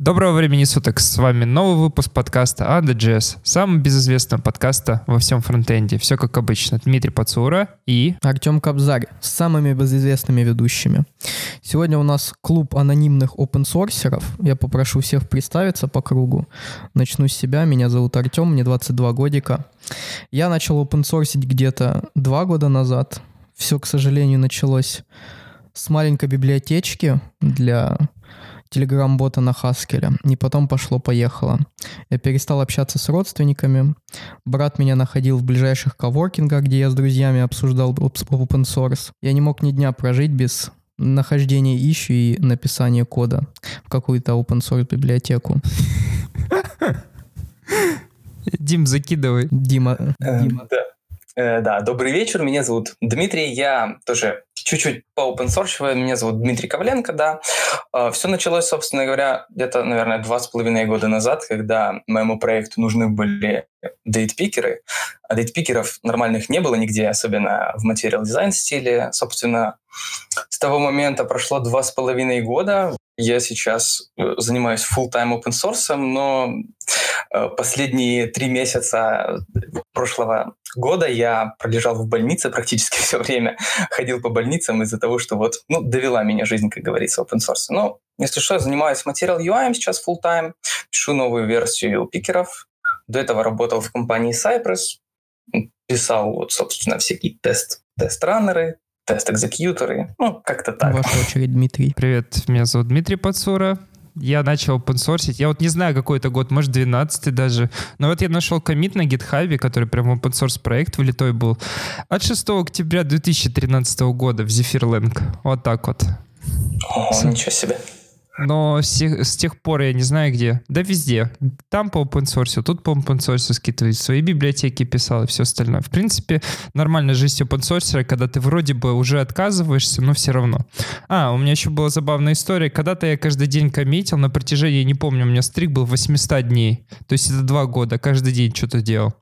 Доброго времени суток, с вами новый выпуск подкаста Under.js, самого безызвестного подкаста во всем фронтенде. Все как обычно. Дмитрий Пацура и... Артем Кобзарь с самыми безызвестными ведущими. Сегодня у нас клуб анонимных опенсорсеров. Я попрошу всех представиться по кругу. Начну с себя. Меня зовут Артем, мне 22 годика. Я начал опенсорсить где-то два года назад. Все, к сожалению, началось с маленькой библиотечки для телеграм-бота на Хаскеле. И потом пошло-поехало. Я перестал общаться с родственниками. Брат меня находил в ближайших коворкингах, где я с друзьями обсуждал open source. Я не мог ни дня прожить без нахождения ищу и написания кода в какую-то open source библиотеку. Дим, закидывай. Дима. Э, Дима. Да. Э, Да, добрый вечер, меня зовут Дмитрий, я тоже чуть-чуть по open source, меня зовут Дмитрий Коваленко, да. Все началось, собственно говоря, где-то, наверное, два с половиной года назад, когда моему проекту нужны были дейтпикеры, а дейтпикеров нормальных не было нигде, особенно в материал дизайн стиле. Собственно, с того момента прошло два с половиной года. Я сейчас э, занимаюсь full-time open source, но э, последние три месяца прошлого года я пролежал в больнице практически все время, ходил по больницам из-за того, что вот, ну, довела меня жизнь, как говорится, open source. Но, если что, я занимаюсь материал UI сейчас full-time, пишу новую версию пикеров. До этого работал в компании Cypress, писал, вот, собственно, всякие тест, тест-раннеры, тест-экзекьюторы, ну, как-то так. Ваша очередь, Дмитрий. Привет, меня зовут Дмитрий Пацура. Я начал open Я вот не знаю, какой это год, может, 12 даже. Но вот я нашел комит на GitHub, который прям open source проект влитой был. От 6 октября 2013 года в Zephyr Вот так вот. О, ничего себе. Но с тех, с тех пор я не знаю где. Да везде. Там по open source, тут по open source скидываю. Свои библиотеки писал и все остальное. В принципе, нормальная жизнь open source, когда ты вроде бы уже отказываешься, но все равно. А, у меня еще была забавная история. Когда-то я каждый день коммитил на протяжении, не помню, у меня стрик был 800 дней. То есть это два года. Каждый день что-то делал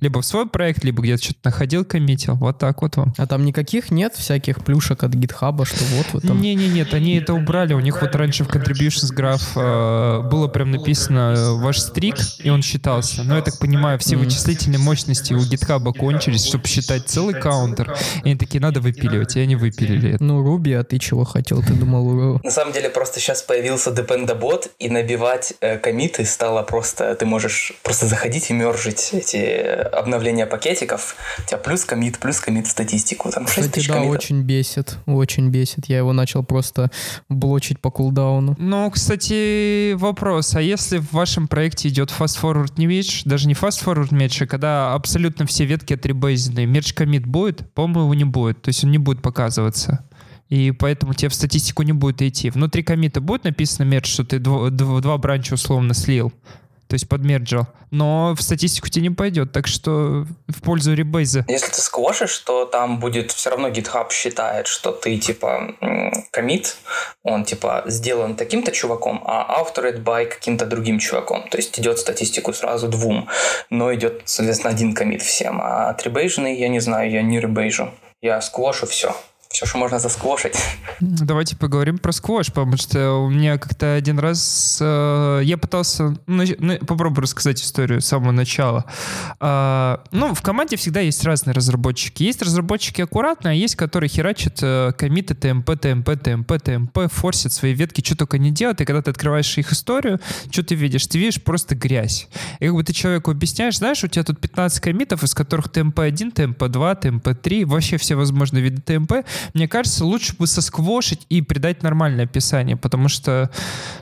либо в свой проект, либо где-то что-то находил, коммитил. Вот так вот вам. А там никаких нет всяких плюшек от гитхаба, что вот вы там... Не-не, нет, они это убрали. У них вот раньше в contributions graph э, было прям написано э, ваш стрик, и он считался. Но я так понимаю, все вычислительные мощности у гитхаба кончились, чтобы считать целый каунтер. И они такие, надо выпиливать, и они выпилили это. Ну, Руби, а ты чего хотел? Ты думал. На самом деле просто сейчас появился Dependabot, и набивать э, комиты стало просто... Ты можешь просто заходить и мержить эти э, обновления пакетиков. У тебя плюс комит, плюс комит в статистику. Там 6 Кстати, тысяч да, комитов. очень бесит, очень бесит. Я его начал просто блочить по кулдауну. Ну, кстати, вопрос. А если в вашем проекте идет fast-forward не merge, даже не fast-forward merge, а когда абсолютно все ветки отребейзены, merge commit будет? По-моему, его не будет. То есть он не будет показываться. И поэтому тебе в статистику не будет идти. Внутри комита будет написано мерч, что ты дво- дв- два бранча условно слил, то есть подмерджил, но в статистику тебе не пойдет, так что в пользу ребейза. Если ты сквошишь, то там будет все равно GitHub считает, что ты типа комит, он типа сделан таким-то чуваком, а authored by каким-то другим чуваком. То есть идет статистику сразу двум, но идет, соответственно, один комит всем. А от ребейжный, я не знаю, я не ребейжу. Я сквошу все. Все, что можно засквошить. Давайте поговорим про сквош, потому что у меня как-то один раз э, я пытался ну, ну, попробую рассказать историю с самого начала. Э, ну, в команде всегда есть разные разработчики. Есть разработчики аккуратные, а есть, которые херачат э, коммиты TMP, TMP, TMP, TMP, форсят свои ветки, что только не делают. И когда ты открываешь их историю, что ты видишь? Ты видишь просто грязь. И как бы ты человеку объясняешь, знаешь, у тебя тут 15 коммитов, из которых TMP-1, TMP-2, TMP-3, вообще все возможные виды TMP. Мне кажется, лучше бы сосквошить и придать нормальное описание, потому что,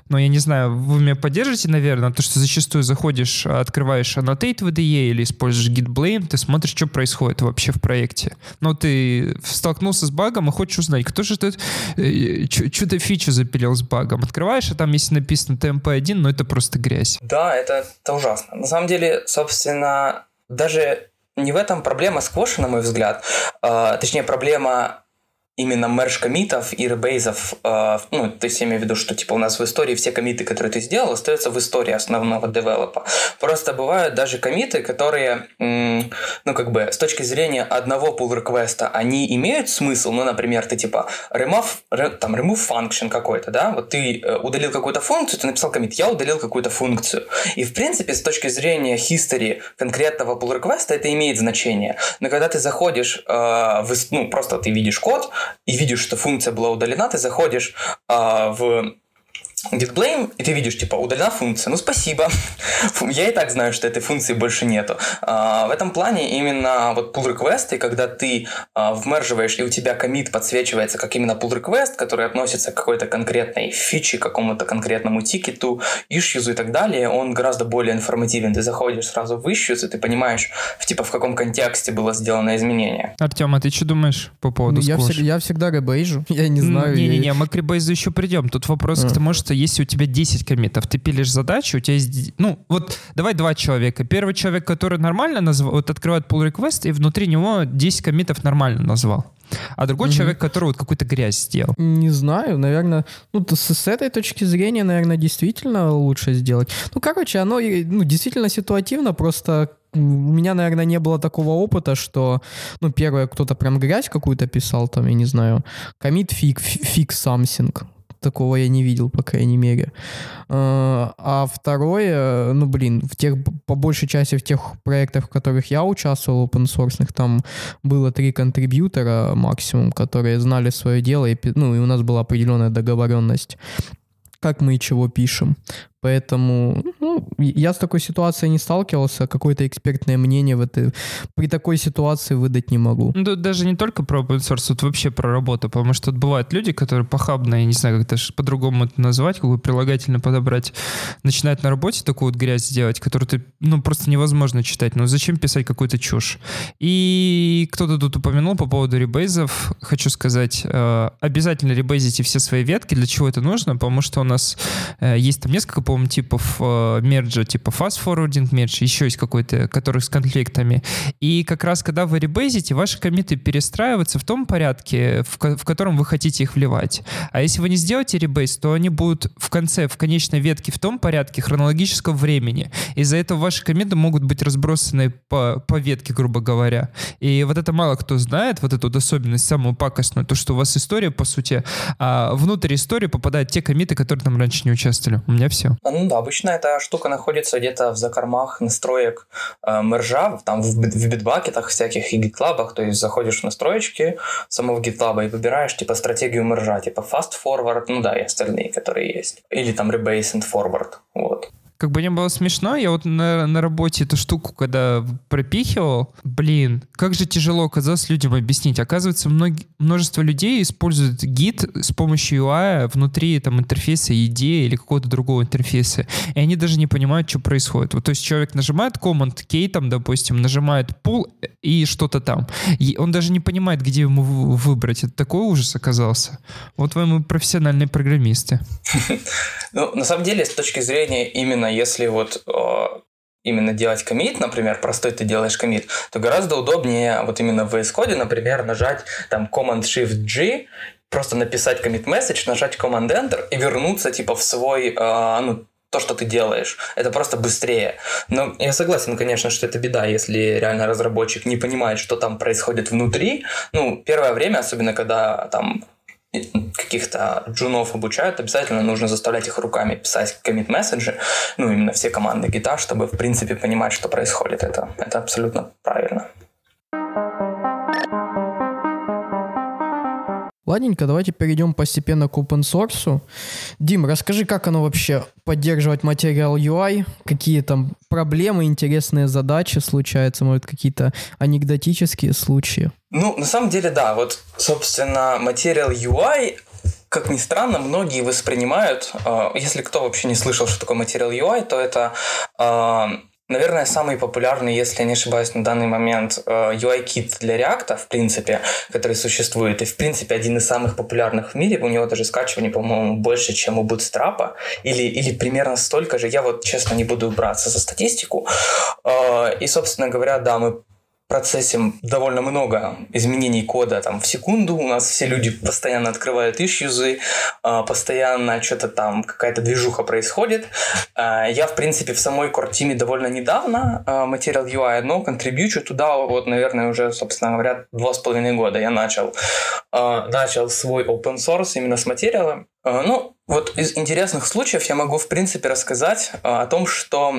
ну, я не знаю, вы меня поддержите, наверное, то, что зачастую заходишь, открываешь annotate в IDE или используешь git blame, ты смотришь, что происходит вообще в проекте. Но ты столкнулся с багом и хочешь узнать, кто же тут э, что-то фичу запилил с багом. Открываешь, а там если написано TMP1, но это просто грязь. Да, это, это ужасно. На самом деле, собственно, даже не в этом проблема сквоша, на мой взгляд. А, точнее, проблема именно мерж комитов и ребейзов, э, ну, то есть я имею в виду, что типа у нас в истории все комиты, которые ты сделал, остаются в истории основного девелопа. Просто бывают даже комиты, которые, ну, как бы, с точки зрения одного pull реквеста они имеют смысл, ну, например, ты типа remove, там, remove function какой-то, да, вот ты э, удалил какую-то функцию, ты написал комит, я удалил какую-то функцию. И, в принципе, с точки зрения history конкретного pull реквеста это имеет значение. Но когда ты заходишь, э, в, ну, просто ты видишь код, и видишь, что функция была удалена, ты заходишь э, в git blame, и ты видишь, типа, удалена функция. Ну, спасибо. Я и так знаю, что этой функции больше нету. А, в этом плане именно вот pull request, и когда ты а, вмерживаешь, и у тебя комит подсвечивается как именно pull request, который относится к какой-то конкретной фиче, какому-то конкретному тикету, issues и так далее, он гораздо более информативен. Ты заходишь сразу в issues, и ты понимаешь, типа, в каком контексте было сделано изменение. Артем, а ты что думаешь по поводу я, всег, я всегда ребейжу, я не знаю. Не-не-не, мы к ребейзу еще придем. Тут вопрос а. к тому, что что если у тебя 10 комитов, ты пилишь задачу, у тебя есть... Ну, вот давай два человека. Первый человек, который нормально назвал, вот открывает pull request, и внутри него 10 комитов нормально назвал. А другой угу. человек, который вот какую-то грязь сделал. Не знаю, наверное, ну, с, с этой точки зрения, наверное, действительно лучше сделать. Ну, короче, оно ну, действительно ситуативно, просто у меня, наверное, не было такого опыта, что, ну, первое, кто-то прям грязь какую-то писал, там, я не знаю, commit fix, fix something, Такого я не видел, по крайней мере. А, а второе, ну, блин, в тех, по большей части в тех проектах, в которых я участвовал, open source, там было три контрибьютора максимум, которые знали свое дело, и, ну, и у нас была определенная договоренность как мы и чего пишем. Поэтому ну, я с такой ситуацией не сталкивался, какое-то экспертное мнение в этой, при такой ситуации выдать не могу. Ну, даже не только про open source, тут вообще про работу, потому что тут бывают люди, которые похабно, я не знаю, как это по-другому это назвать, какую прилагательно подобрать, начинают на работе такую вот грязь делать, которую ты, ну, просто невозможно читать. Ну, зачем писать какую-то чушь? И кто-то тут упомянул по поводу ребейзов. Хочу сказать, э, обязательно ребейзите все свои ветки. Для чего это нужно? Потому что у нас э, есть там несколько по-моему, типов э, мерджа, типа fast forwarding мердж, еще есть какой-то, который с конфликтами. И как раз, когда вы ребейзите, ваши комиты перестраиваются в том порядке, в, в котором вы хотите их вливать. А если вы не сделаете ребейз, то они будут в конце, в конечной ветке в том порядке хронологического времени. Из-за этого ваши комиты могут быть разбросаны по, по ветке, грубо говоря. И вот это мало кто знает, вот эту особенность самую пакостную, то, что у вас история, по сути, а внутрь истории попадают те комиты, которые там раньше не участвовали. У меня все. Ну да, обычно эта штука находится где-то в закормах настроек э, мержа, там в, в битбакетах всяких и гитлабах, то есть заходишь в настроечки самого гитлаба и выбираешь типа стратегию мержа, типа fast forward, ну да, и остальные, которые есть. Или там rebase and forward, вот как бы не было смешно, я вот на, на работе эту штуку, когда пропихивал, блин, как же тяжело оказалось людям объяснить. Оказывается, многие, множество людей используют гид с помощью UI внутри там интерфейса ID или какого-то другого интерфейса, и они даже не понимают, что происходит. Вот, то есть человек нажимает Command K, там, допустим, нажимает Pull и что-то там. И он даже не понимает, где ему выбрать. Это такой ужас оказался. Вот вы мы профессиональные программисты. Ну, на самом деле, с точки зрения именно если вот э, именно делать комит, например, простой ты делаешь комит, то гораздо удобнее вот именно в VS Code, например, нажать там Command-Shift-G, просто написать commit message, нажать Command-Enter и вернуться типа в свой, э, ну, то, что ты делаешь. Это просто быстрее. Но я согласен, конечно, что это беда, если реально разработчик не понимает, что там происходит внутри. Ну, первое время, особенно когда там каких-то джунов обучают, обязательно нужно заставлять их руками писать комит-месседжи, ну, именно все команды гита, чтобы, в принципе, понимать, что происходит. Это, это абсолютно правильно. Ладненько, давайте перейдем постепенно к open source. Дим, расскажи, как оно вообще поддерживать материал UI, какие там проблемы, интересные задачи случаются, может, какие-то анекдотические случаи? Ну, на самом деле, да. Вот, собственно, материал UI как ни странно, многие воспринимают, э, если кто вообще не слышал, что такое материал UI, то это э, Наверное, самый популярный, если я не ошибаюсь, на данный момент UI-кит э, для React, в принципе, который существует, и, в принципе, один из самых популярных в мире. У него даже скачивание, по-моему, больше, чем у Bootstrap, или, или примерно столько же. Я вот, честно, не буду браться за статистику. Э, и, собственно говоря, да, мы процессе довольно много изменений кода там в секунду. У нас все люди постоянно открывают ищузы, а, постоянно что-то там, какая-то движуха происходит. А, я, в принципе, в самой core довольно недавно а, Material UI, но контрибьючу туда вот, наверное, уже, собственно говоря, два с половиной года я начал, начал свой open source именно с материала. Ну, вот из интересных случаев я могу, в принципе, рассказать о том, что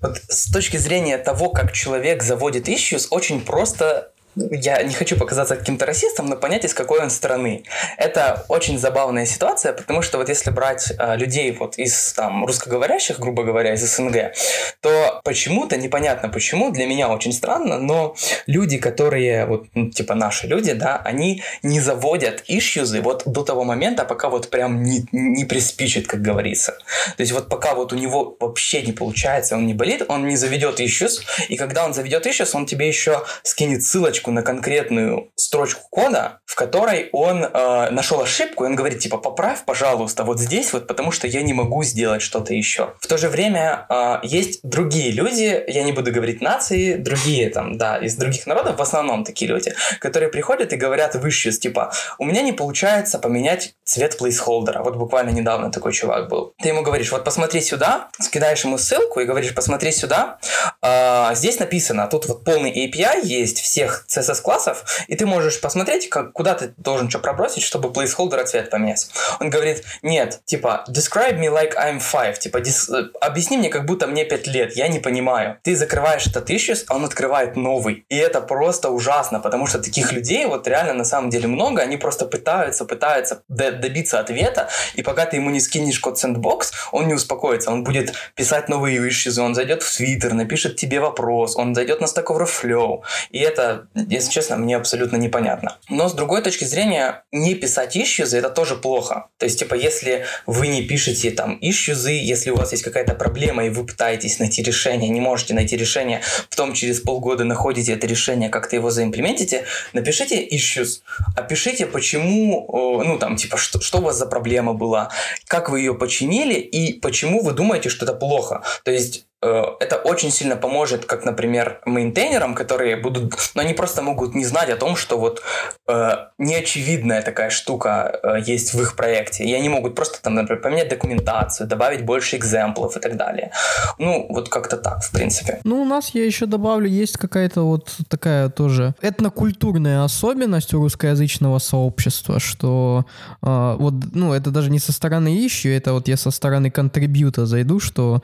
вот с точки зрения того, как человек заводит issues, очень просто я не хочу показаться каким-то расистом, но понять, из какой он страны. Это очень забавная ситуация, потому что вот если брать э, людей вот из там русскоговорящих, грубо говоря, из СНГ, то почему-то, непонятно почему, для меня очень странно, но люди, которые вот, ну, типа наши люди, да, они не заводят ишьюзы вот до того момента, пока вот прям не, не приспичит, как говорится. То есть вот пока вот у него вообще не получается, он не болит, он не заведет issues, и когда он заведет issues, он тебе еще скинет ссылочку ссылочку на конкретную строчку кода, в которой он э, нашел ошибку, и он говорит, типа, поправь, пожалуйста, вот здесь вот, потому что я не могу сделать что-то еще. В то же время э, есть другие люди, я не буду говорить нации, другие там, да, из других народов, в основном такие люди, которые приходят и говорят в issues, типа, у меня не получается поменять цвет плейсхолдера. Вот буквально недавно такой чувак был. Ты ему говоришь, вот посмотри сюда, скидаешь ему ссылку и говоришь, посмотри сюда, э, здесь написано, тут вот полный API есть всех CSS-классов, и ты можешь посмотреть, как, куда ты должен что пробросить, чтобы placeholder цвет поменять. Он говорит, нет, типа, describe me like I'm five, типа, дис, объясни мне, как будто мне 5 лет, я не понимаю. Ты закрываешь этот issues, а он открывает новый. И это просто ужасно, потому что таких людей вот реально на самом деле много, они просто пытаются, пытаются добиться ответа, и пока ты ему не скинешь код sandbox, он не успокоится, он будет писать новые issues, он зайдет в Twitter, напишет тебе вопрос, он зайдет на Stack Overflow, и это если честно, мне абсолютно непонятно. Но с другой точки зрения, не писать issues это тоже плохо. То есть, типа, если вы не пишете там issues, если у вас есть какая-то проблема, и вы пытаетесь найти решение, не можете найти решение, потом через полгода находите это решение, как-то его заимплементите, напишите issues, опишите, почему, ну, там, типа, что, что у вас за проблема была, как вы ее починили, и почему вы думаете, что это плохо. То есть, это очень сильно поможет, как, например, мейнтейнерам, которые будут, но они просто могут не знать о том, что вот э, неочевидная такая штука э, есть в их проекте, и они могут просто там, например, поменять документацию, добавить больше экземплов и так далее. Ну, вот как-то так, в принципе. Ну, у нас, я еще добавлю, есть какая-то вот такая тоже этнокультурная особенность у русскоязычного сообщества, что э, вот, ну, это даже не со стороны ищу, это вот я со стороны контрибьюта зайду, что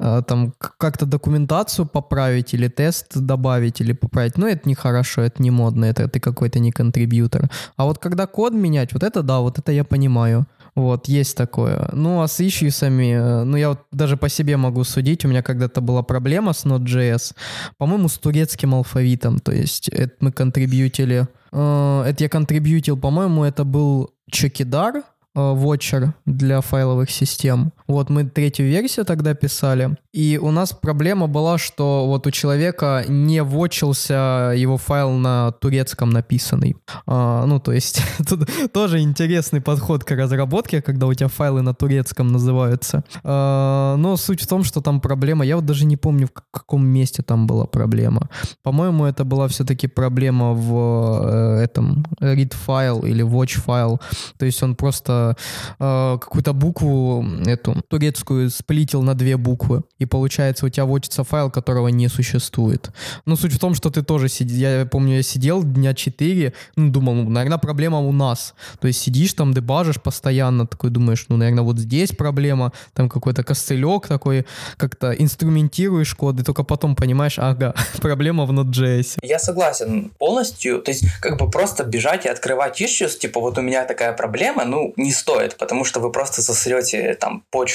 э, там как-то документацию поправить или тест добавить или поправить. Ну, это нехорошо, это не модно, это ты какой-то не контрибьютор. А вот когда код менять, вот это да, вот это я понимаю. Вот, есть такое. Ну, а с исsues'ами, э, ну, я вот даже по себе могу судить. У меня когда-то была проблема с Node.js, по-моему, с турецким алфавитом. То есть это мы контрибьютили... Э, это я контрибьютил, по-моему, это был Чекидар, Watcher э, для файловых систем. Вот мы третью версию тогда писали, и у нас проблема была, что вот у человека не вочился его файл на турецком написанный. А, ну, то есть тут тоже интересный подход к разработке, когда у тебя файлы на турецком называются. А, но суть в том, что там проблема, я вот даже не помню, в каком месте там была проблема. По-моему, это была все-таки проблема в э, этом read файл или watch файл. То есть он просто э, какую-то букву эту турецкую сплитил на две буквы, и получается у тебя вводится файл, которого не существует. Но суть в том, что ты тоже сидишь, я помню, я сидел дня 4, ну, думал, ну, наверное, проблема у нас. То есть сидишь там, дебажишь постоянно, такой думаешь, ну, наверное, вот здесь проблема, там какой-то костылек такой, как-то инструментируешь код, и только потом понимаешь, ага, проблема в Node.js. Я согласен полностью, то есть как бы просто бежать и открывать issues, типа вот у меня такая проблема, ну, не стоит, потому что вы просто засрете там почту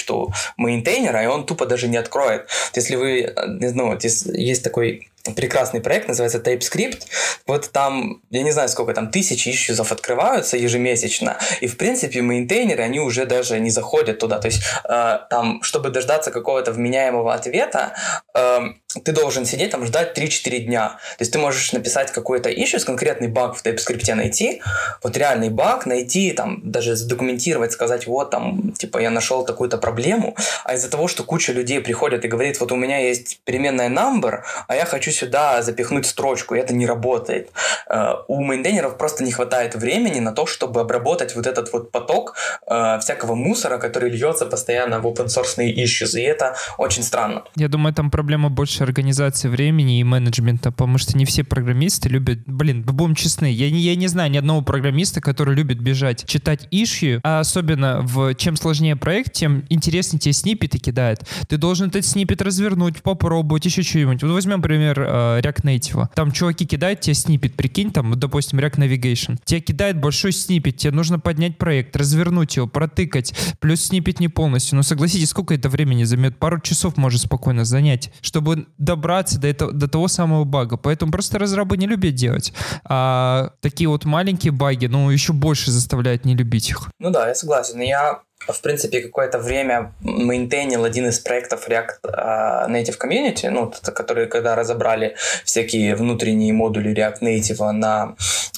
мейнтейнера, и он тупо даже не откроет. Если вы, э, ну, есть, есть такой прекрасный проект, называется TypeScript. Вот там, я не знаю, сколько там, тысячи ишьюзов открываются ежемесячно, и, в принципе, мейнтейнеры, они уже даже не заходят туда. То есть, э, там, чтобы дождаться какого-то вменяемого ответа, э, ты должен сидеть там, ждать 3-4 дня. То есть, ты можешь написать какой-то issue, конкретный баг в TypeScript найти, вот реальный баг найти, там, даже задокументировать, сказать, вот, там, типа, я нашел такую-то проблему, а из-за того, что куча людей приходят и говорит, вот у меня есть переменная number, а я хочу сюда запихнуть строчку, и это не работает. Э, у мейнтейнеров просто не хватает времени на то, чтобы обработать вот этот вот поток э, всякого мусора, который льется постоянно в open source issues, и это очень странно. Я думаю, там проблема больше организации времени и менеджмента, потому что не все программисты любят, блин, будем честны, я не, я не знаю ни одного программиста, который любит бежать, читать issue, а особенно в чем сложнее проект, тем интереснее тебе снипеты кидает. Ты должен этот снипет развернуть, попробовать, еще что-нибудь. Вот возьмем, например, э, React Native. Там чуваки кидают тебе снипет, прикинь, там, допустим, React Navigation. Тебе кидает большой снипет, тебе нужно поднять проект, развернуть его, протыкать, плюс снипет не полностью. Ну, согласитесь, сколько это времени займет? Пару часов может спокойно занять, чтобы добраться до, этого, до того самого бага. Поэтому просто разрабы не любят делать. А такие вот маленькие баги, ну, еще больше заставляют не любить их. Ну да, я согласен. Я в принципе, какое-то время мейнтейнил один из проектов React uh, Native Community, ну, которые когда разобрали всякие внутренние модули React Native на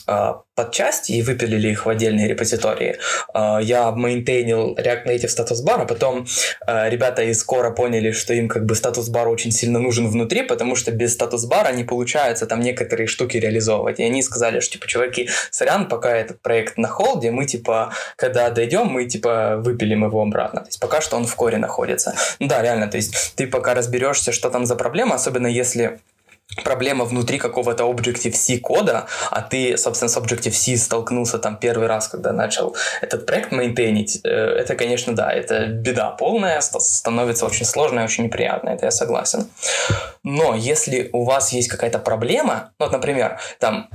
uh, подчасти и выпилили их в отдельные репозитории. Uh, я мейнтейнил React Native статус бар, а потом uh, ребята из Core поняли, что им как бы статус бар очень сильно нужен внутри, потому что без статус бара не получается там некоторые штуки реализовывать. И они сказали, что типа, чуваки, сорян, пока этот проект на холде, мы типа, когда дойдем, мы типа вы выпилим его обратно. То есть пока что он в коре находится. Ну да, реально, то есть ты пока разберешься, что там за проблема, особенно если проблема внутри какого-то Objective-C кода, а ты, собственно, с Objective-C столкнулся там первый раз, когда начал этот проект мейнтейнить, э, это, конечно, да, это беда полная, становится очень сложно и очень неприятно, это я согласен. Но если у вас есть какая-то проблема, ну, вот, например, там,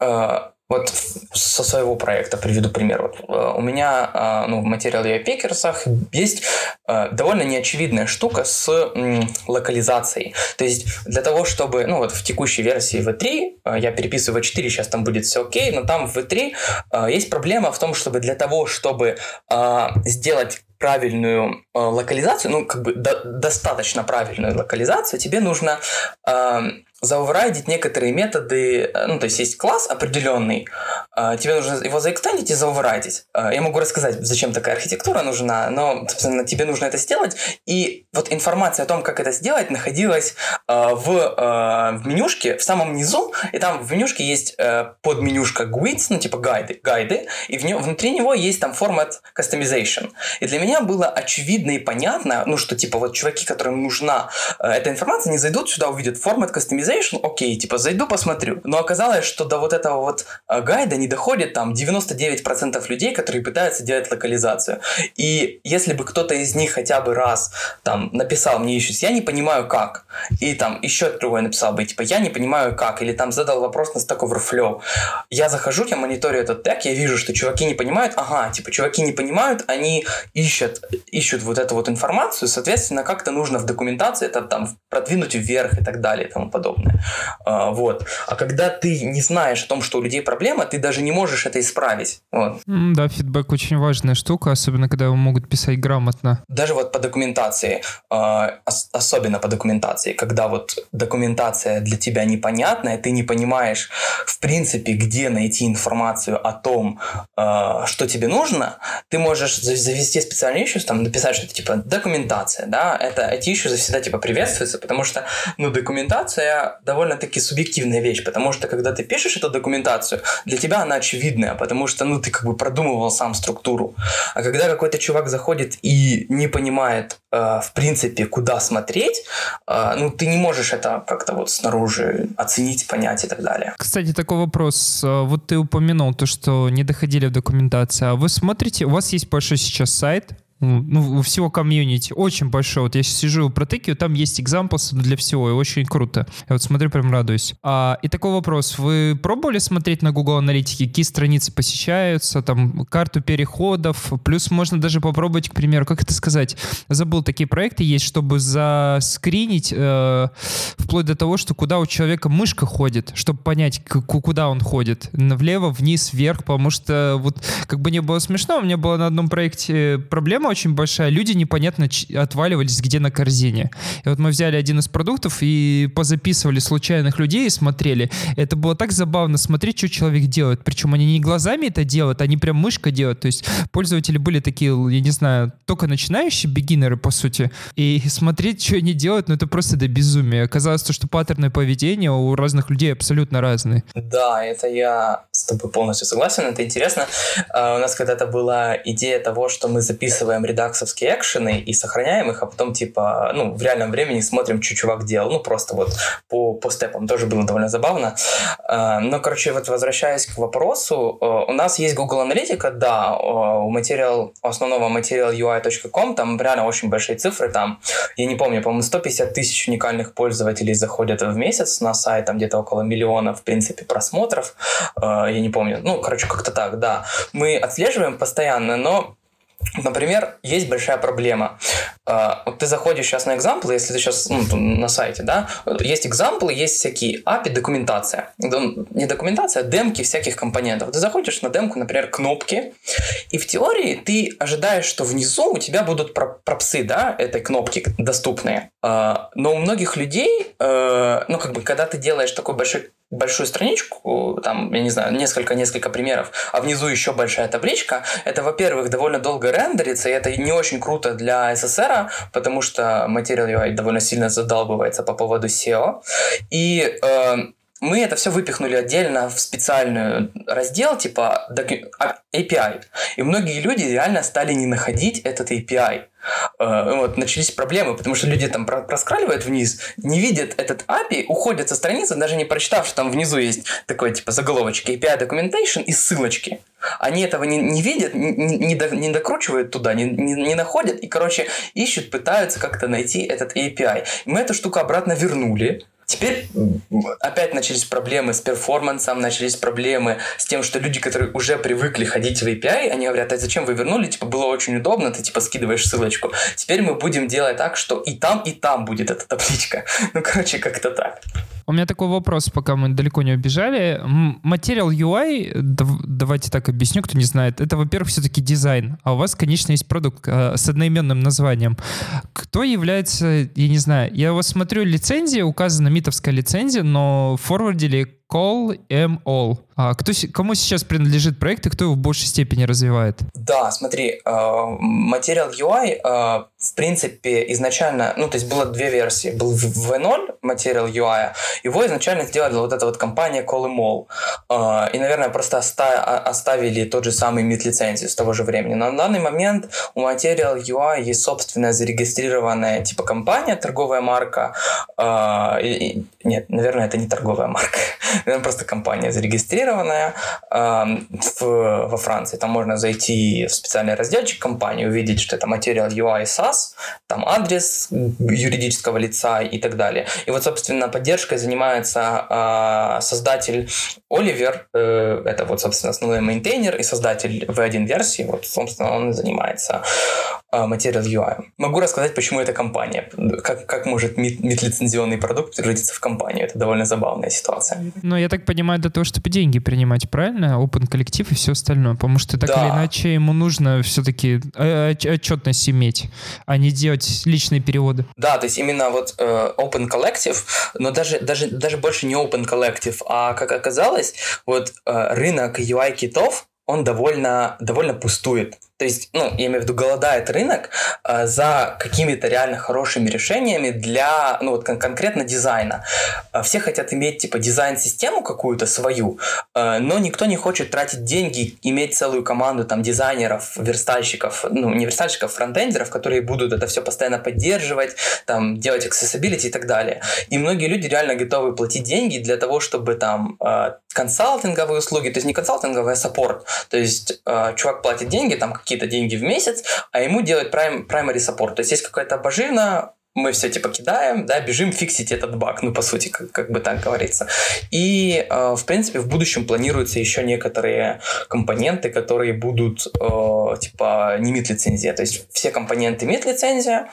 э, вот со своего проекта приведу пример. Вот, э, у меня э, ну, в материале о пекерсах есть э, довольно неочевидная штука с локализацией. То есть для того, чтобы, ну вот в текущей версии V3, я переписываю V4, сейчас там будет все окей, но там в V3 есть проблема в том, чтобы для того, чтобы сделать правильную локализацию, ну как бы до, достаточно правильную локализацию, тебе нужно заоверрайдить некоторые методы, э, ну, то есть есть класс определенный, э, тебе нужно его заэкстендить и заоверрайдить. Э, я могу рассказать, зачем такая архитектура нужна, но, собственно, тебе нужно это сделать, и вот информация о том, как это сделать, находилась в, в менюшке в самом низу, и там в менюшке есть подменюшка GUIDs, ну, типа гайды, гайды, и в не, внутри него есть там формат customization. И для меня было очевидно и понятно, ну, что, типа, вот чуваки, которым нужна эта информация, не зайдут сюда, увидят формат customization, Optimization, окей, типа зайду, посмотрю. Но оказалось, что до вот этого вот э, гайда не доходит там 99% людей, которые пытаются делать локализацию. И если бы кто-то из них хотя бы раз там написал мне еще, я не понимаю как, и там еще другой написал бы, типа, я не понимаю как, или там задал вопрос на Stack Overflow. Я захожу, я мониторю этот тег, я вижу, что чуваки не понимают, ага, типа, чуваки не понимают, они ищут, ищут вот эту вот информацию, соответственно, как-то нужно в документации это там продвинуть вверх и так далее и тому подобное подобное. А, вот. А когда ты не знаешь о том, что у людей проблема, ты даже не можешь это исправить. Вот. Да, фидбэк очень важная штука, особенно когда его могут писать грамотно. Даже вот по документации, а, особенно по документации, когда вот документация для тебя непонятная, ты не понимаешь, в принципе, где найти информацию о том, а, что тебе нужно, ты можешь завести специальный issue, там написать что-то типа документация, да, это эти issue всегда типа приветствуются, потому что, ну, документация довольно-таки субъективная вещь, потому что когда ты пишешь эту документацию, для тебя она очевидная, потому что ну, ты как бы продумывал сам структуру. А когда какой-то чувак заходит и не понимает, э, в принципе, куда смотреть, э, ну, ты не можешь это как-то вот снаружи оценить, понять и так далее. Кстати, такой вопрос. Э, вот ты упомянул то, что не доходили в документации. А вы смотрите, у вас есть большой сейчас сайт, ну, всего комьюнити, очень большой. Вот я сижу про протыкиваю, там есть examples для всего, и очень круто. Я вот смотрю, прям радуюсь. А, и такой вопрос. Вы пробовали смотреть на Google Аналитике, какие страницы посещаются, там, карту переходов, плюс можно даже попробовать, к примеру, как это сказать, забыл, такие проекты есть, чтобы заскринить э, вплоть до того, что куда у человека мышка ходит, чтобы понять, куда он ходит. Влево, вниз, вверх, потому что вот как бы не было смешно, у меня была на одном проекте проблема, очень большая. Люди непонятно отваливались где на корзине. И вот мы взяли один из продуктов и позаписывали случайных людей и смотрели. Это было так забавно смотреть, что человек делает. Причем они не глазами это делают, они прям мышкой делают. То есть пользователи были такие, я не знаю, только начинающие бигинеры, по сути. И смотреть, что они делают, ну это просто до безумия. Оказалось, что паттерны поведения у разных людей абсолютно разные. Да, это я с тобой полностью согласен, это интересно. Uh, у нас когда-то была идея того, что мы записываем редаксовские экшены и сохраняем их, а потом типа, ну, в реальном времени смотрим, что чувак делал. Ну, просто вот по, по степам тоже было довольно забавно. Uh, но, короче, вот возвращаясь к вопросу, uh, у нас есть Google Аналитика, да, у материал, основного materialui.com, там реально очень большие цифры, там, я не помню, по-моему, 150 тысяч уникальных пользователей заходят в месяц на сайт, там где-то около миллиона, в принципе, просмотров, я не помню, ну, короче, как-то так, да. Мы отслеживаем постоянно, но Например, есть большая проблема. А, вот ты заходишь сейчас на экзамплы, если ты сейчас ну, на сайте, да, есть экзамплы, есть всякие API, документация. Не документация, а демки всяких компонентов. Ты заходишь на демку, например, кнопки, и в теории ты ожидаешь, что внизу у тебя будут пропсы, да, этой кнопки доступные. А, но у многих людей, э, ну, как бы, когда ты делаешь такой большой большую страничку, там, я не знаю, несколько-несколько примеров, а внизу еще большая табличка, это, во-первых, довольно долго рендерится, и это не очень круто для SSR, потому что Material UI довольно сильно задалбывается по поводу SEO. И э, мы это все выпихнули отдельно в специальный раздел типа API. А, и многие люди реально стали не находить этот API. Э, вот, начались проблемы, потому что люди там проскраливают вниз, не видят этот API, уходят со страницы, даже не прочитав, что там внизу есть такой типа заголовочки API Documentation и ссылочки. Они этого не, не видят, не, не, не докручивают туда, не, не, не находят и, короче, ищут, пытаются как-то найти этот API. И мы эту штуку обратно вернули, Теперь опять начались проблемы с перформансом, начались проблемы с тем, что люди, которые уже привыкли ходить в API, они говорят, а зачем вы вернули? Типа, было очень удобно, ты типа скидываешь ссылочку. Теперь мы будем делать так, что и там, и там будет эта табличка. Ну, короче, как-то так. У меня такой вопрос, пока мы далеко не убежали. Материал UI, давайте так объясню, кто не знает, это, во-первых, все-таки дизайн, а у вас, конечно, есть продукт э, с одноименным названием. Кто является, я не знаю, я у вас смотрю лицензия, указана митовская лицензия, но форвардили Call em all. А кто, кому сейчас принадлежит проект и кто его в большей степени развивает? Да, смотри, Material э, UI, э, в принципе, изначально, ну, то есть было две версии. Был V0 Material UI, его изначально сделала вот эта вот компания Call em all. Э, и, наверное, просто оставили тот же самый MIT лицензию с того же времени. Но на данный момент у Material UI есть собственная зарегистрированная типа компания, торговая марка. Нет, наверное, это не торговая марка. Это просто компания зарегистрированная э, в, во Франции. Там можно зайти в специальный разделчик компании, увидеть, что это материал UI SaaS, там адрес юридического лица и так далее. И вот, собственно, поддержкой занимается э, создатель Оливер, э, это вот, собственно, основной мейнтейнер и создатель V1 версии, вот, собственно, он занимается э, Material UI. Могу рассказать, почему эта компания, как, как может мид-лицензионный продукт превратиться в компанию. Это довольно забавная ситуация. Но я так понимаю, для того, чтобы деньги принимать, правильно? Open коллектив и все остальное. Потому что так да. или иначе ему нужно все-таки э, отчетность иметь, а не делать личные переводы. Да, то есть именно вот э, Open Collective, но даже, даже, даже больше не Open Collective, а как оказалось, вот э, рынок UI-китов, он довольно, довольно пустует. То есть, ну, я имею в виду, голодает рынок э, за какими-то реально хорошими решениями для, ну, вот кон- конкретно дизайна. Э, все хотят иметь, типа, дизайн-систему какую-то свою, э, но никто не хочет тратить деньги, иметь целую команду, там, дизайнеров, верстальщиков, ну, не верстальщиков, фронтендеров, которые будут это все постоянно поддерживать, там, делать accessibility и так далее. И многие люди реально готовы платить деньги для того, чтобы, там, э, консалтинговые услуги, то есть не консалтинговый, а саппорт. То есть э, чувак платит деньги, там, какие-то деньги в месяц, а ему делать prime, primary support. То есть есть какая-то обожина, мы все типа кидаем, да, бежим фиксить этот баг, ну, по сути, как, как бы так говорится. И, э, в принципе, в будущем планируются еще некоторые компоненты, которые будут, э, типа, не мид лицензия. То есть все компоненты мид лицензия,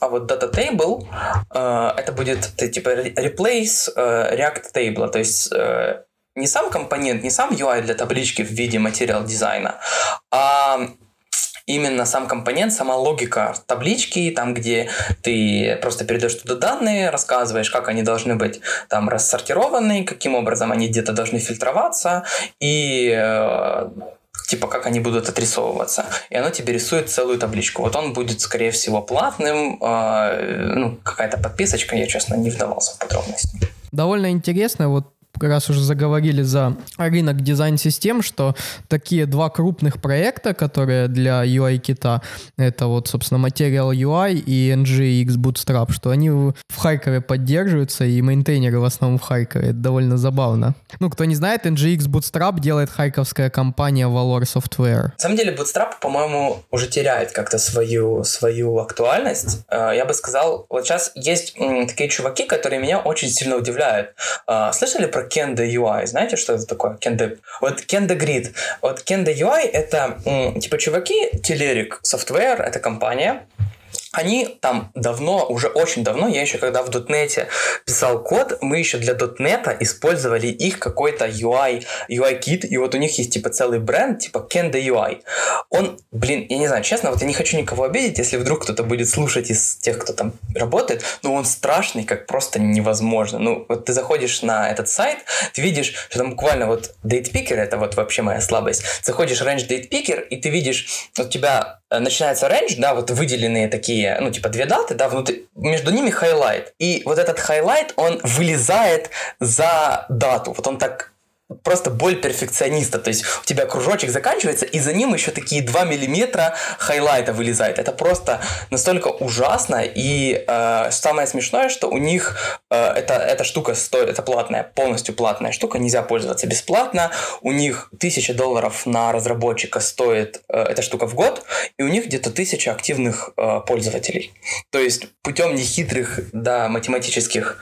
а вот data table, э, это будет, типа, replace э, React table, то есть э, не сам компонент, не сам UI для таблички в виде материал дизайна, а именно сам компонент, сама логика таблички, там, где ты просто передаешь туда данные, рассказываешь, как они должны быть там рассортированы, каким образом они где-то должны фильтроваться, и э, типа как они будут отрисовываться. И оно тебе рисует целую табличку. Вот он будет, скорее всего, платным, э, ну, какая-то подписочка, я, честно, не вдавался в подробности. Довольно интересно, вот раз уже заговорили за рынок дизайн-систем, что такие два крупных проекта, которые для UI-кита, это вот, собственно, Material UI и NGX Bootstrap, что они в Харькове поддерживаются, и мейнтейнеры в основном в Харькове. Это довольно забавно. Ну, кто не знает, NGX Bootstrap делает харьковская компания Valor Software. На самом деле, Bootstrap, по-моему, уже теряет как-то свою, свою актуальность. Э, я бы сказал, вот сейчас есть такие чуваки, которые меня очень сильно удивляют. Э, слышали про Kenda UI. Знаете, что это такое? Kenda... Вот Kenda Grid. Вот Kenda UI — это типа чуваки, Telerik Software, это компания, они там давно, уже очень давно, я еще когда в дотнете писал код, мы еще для дотнета использовали их какой-то UI, UI-кит, и вот у них есть типа целый бренд, типа Kenda UI. Он, блин, я не знаю, честно, вот я не хочу никого обидеть, если вдруг кто-то будет слушать из тех, кто там работает, но он страшный, как просто невозможно. Ну, вот ты заходишь на этот сайт, ты видишь, что там буквально вот date picker, это вот вообще моя слабость. Заходишь в range date picker, и ты видишь, у тебя начинается range, да, вот выделенные такие, ну, типа две даты, да, внутри, между ними highlight. И вот этот highlight, он вылезает за дату. Вот он так просто боль перфекциониста. То есть у тебя кружочек заканчивается, и за ним еще такие 2 миллиметра хайлайта вылезает. Это просто настолько ужасно. И э, самое смешное, что у них э, это, эта штука стоит, это платная, полностью платная штука, нельзя пользоваться бесплатно. У них 1000 долларов на разработчика стоит э, эта штука в год, и у них где-то 1000 активных э, пользователей. То есть путем нехитрых, да, математических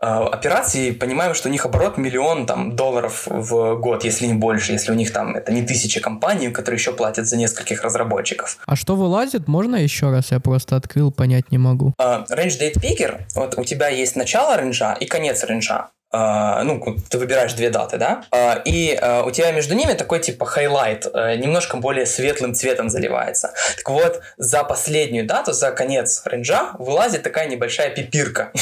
э, операций понимаем, что у них оборот миллион там, долларов в год, если не больше, если у них там это не тысяча компаний, которые еще платят за нескольких разработчиков. А что вылазит? Можно еще раз? Я просто открыл, понять не могу. Э, range date picker, вот у тебя есть начало рейнджа и конец рейнджа. Э, ну, ты выбираешь две даты, да, э, и э, у тебя между ними такой типа highlight, немножко более светлым цветом заливается. Так вот, за последнюю дату, за конец рейнджа вылазит такая небольшая пипирка.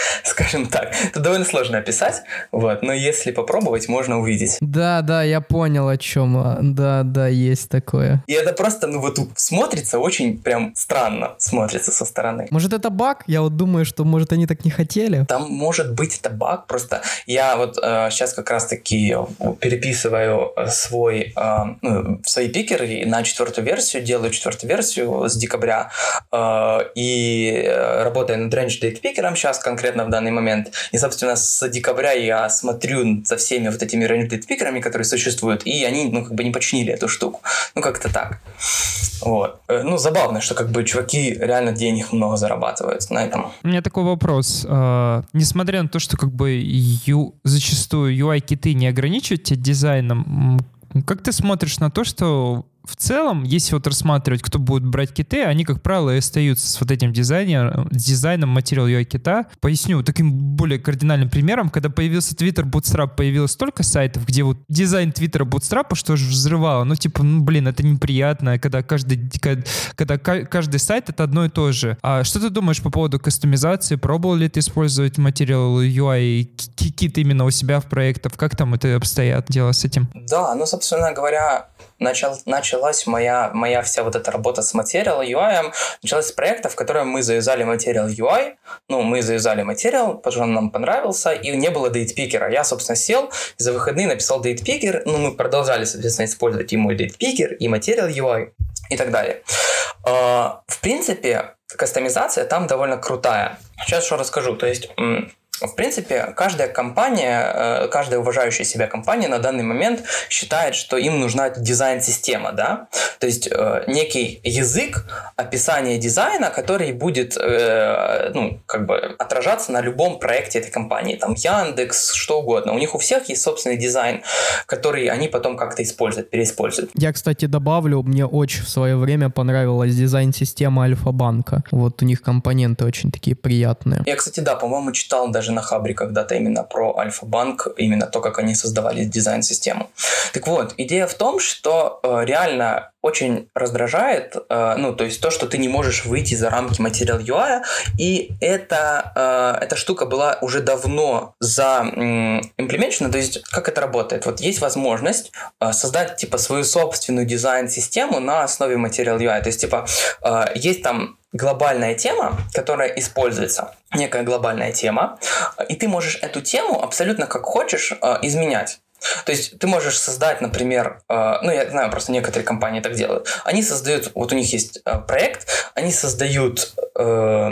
скажем так. Это довольно сложно описать, вот, но если попробовать, можно увидеть. Да, да, я понял о чем. А, да, да, есть такое. И это просто, ну вот смотрится очень прям странно, смотрится со стороны. Может это баг? Я вот думаю, что может они так не хотели. Там может быть это баг, просто я вот э, сейчас как раз таки переписываю свой, э, ну, свои пикеры на четвертую версию, делаю четвертую версию с декабря, э, и э, работаю над range date пикером сейчас конкретно конкретно в данный момент. И, собственно, с декабря я смотрю за всеми вот этими ranged спикерами, которые существуют, и они, ну, как бы не починили эту штуку. Ну, как-то так. Вот. Э, ну, забавно, что как бы чуваки реально денег много зарабатывают на этом. У меня такой вопрос. Uh, несмотря на то, что как бы ю, зачастую UI-киты не ограничивают тебя дизайном, как ты смотришь на то, что в целом, если вот рассматривать, кто будет брать киты, они, как правило, и остаются с вот этим дизайнером, дизайном материал UI кита. Поясню таким более кардинальным примером, когда появился Twitter Bootstrap, появилось столько сайтов, где вот дизайн Твиттера Bootstrap, что же взрывало. Ну, типа, ну, блин, это неприятно, когда каждый, когда каждый сайт это одно и то же. А что ты думаешь по поводу кастомизации? Пробовал ли ты использовать материал UI кит именно у себя в проектах? Как там это обстоят дело с этим? Да, ну, собственно говоря, начал, началась моя, моя вся вот эта работа с материал UI, началась с проекта, в котором мы завязали материал UI, ну, мы завязали материал, потому что он нам понравился, и не было дейтпикера. Я, собственно, сел, за выходные написал дейтпикер, ну, мы продолжали, соответственно, использовать и мой дейтпикер, и материал UI, и так далее. А, в принципе, кастомизация там довольно крутая. Сейчас что расскажу. То есть в принципе, каждая компания, э, каждая уважающая себя компания на данный момент считает, что им нужна дизайн-система, да, то есть э, некий язык описания дизайна, который будет, э, ну, как бы отражаться на любом проекте этой компании, там Яндекс, что угодно. У них у всех есть собственный дизайн, который они потом как-то используют, переиспользуют. Я, кстати, добавлю, мне очень в свое время понравилась дизайн-система Альфа-банка. Вот у них компоненты очень такие приятные. Я, кстати, да, по-моему, читал даже даже на Хабре когда-то именно про Альфа-банк, именно то, как они создавали дизайн-систему. Так вот, идея в том, что э, реально очень раздражает, э, ну, то есть то, что ты не можешь выйти за рамки материал UI, и это, э, эта штука была уже давно за имплементирована, то есть как это работает? Вот есть возможность э, создать, типа, свою собственную дизайн-систему на основе материал UI, то есть, типа, э, есть там глобальная тема, которая используется, некая глобальная тема, и ты можешь эту тему абсолютно как хочешь э, изменять. То есть ты можешь создать, например, э, ну я знаю, просто некоторые компании так делают. Они создают, вот у них есть э, проект, они создают э,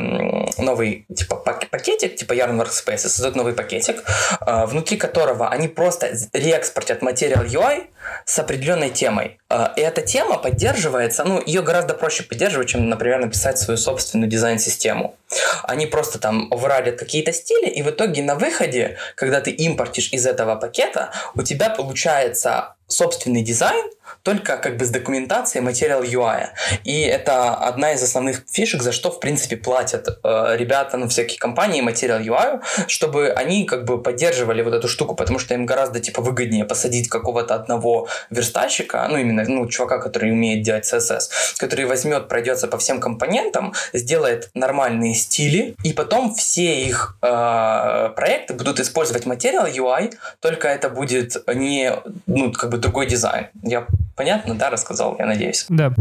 новый типа пакетик, типа Yarn Workspace, создают новый пакетик, э, внутри которого они просто реэкспортят материал UI с определенной темой. Э, и эта тема поддерживается, ну ее гораздо проще поддерживать, чем, например, написать свою собственную дизайн-систему. Они просто там overridят какие-то стили, и в итоге на выходе, когда ты импортишь из этого пакета, у тебя получается собственный дизайн, только как бы с документацией материал UI. И это одна из основных фишек, за что, в принципе, платят э, ребята, ну, всякие компании материал UI, чтобы они как бы поддерживали вот эту штуку, потому что им гораздо, типа, выгоднее посадить какого-то одного верстальщика, ну, именно, ну, чувака, который умеет делать CSS, который возьмет, пройдется по всем компонентам, сделает нормальные стили, и потом все их э, проекты будут использовать материал UI, только это будет не, ну, как бы другой дизайн. Я Понятно, да, рассказал, я надеюсь. Да.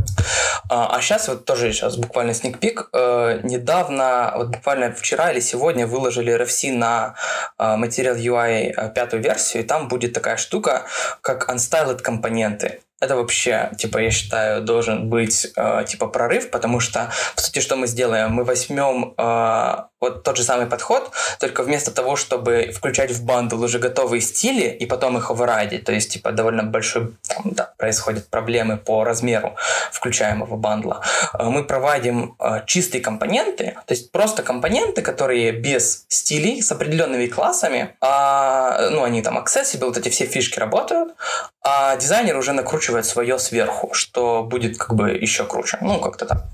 А, а сейчас вот тоже сейчас буквально сникпик. Э, недавно, вот буквально вчера или сегодня выложили RFC на э, материал UI э, пятую версию, и там будет такая штука, как unstyled компоненты это вообще, типа, я считаю, должен быть, э, типа, прорыв, потому что, по сути, что мы сделаем? Мы возьмем э, вот тот же самый подход, только вместо того, чтобы включать в бандл уже готовые стили и потом их оверрайдить, то есть, типа, довольно большой, там, да, происходят проблемы по размеру включаемого бандла, э, мы проводим э, чистые компоненты, то есть просто компоненты, которые без стилей, с определенными классами, а, ну, они там accessible, вот эти все фишки работают, а дизайнер уже накручивает свое сверху, что будет как бы еще круче. Ну, как-то так.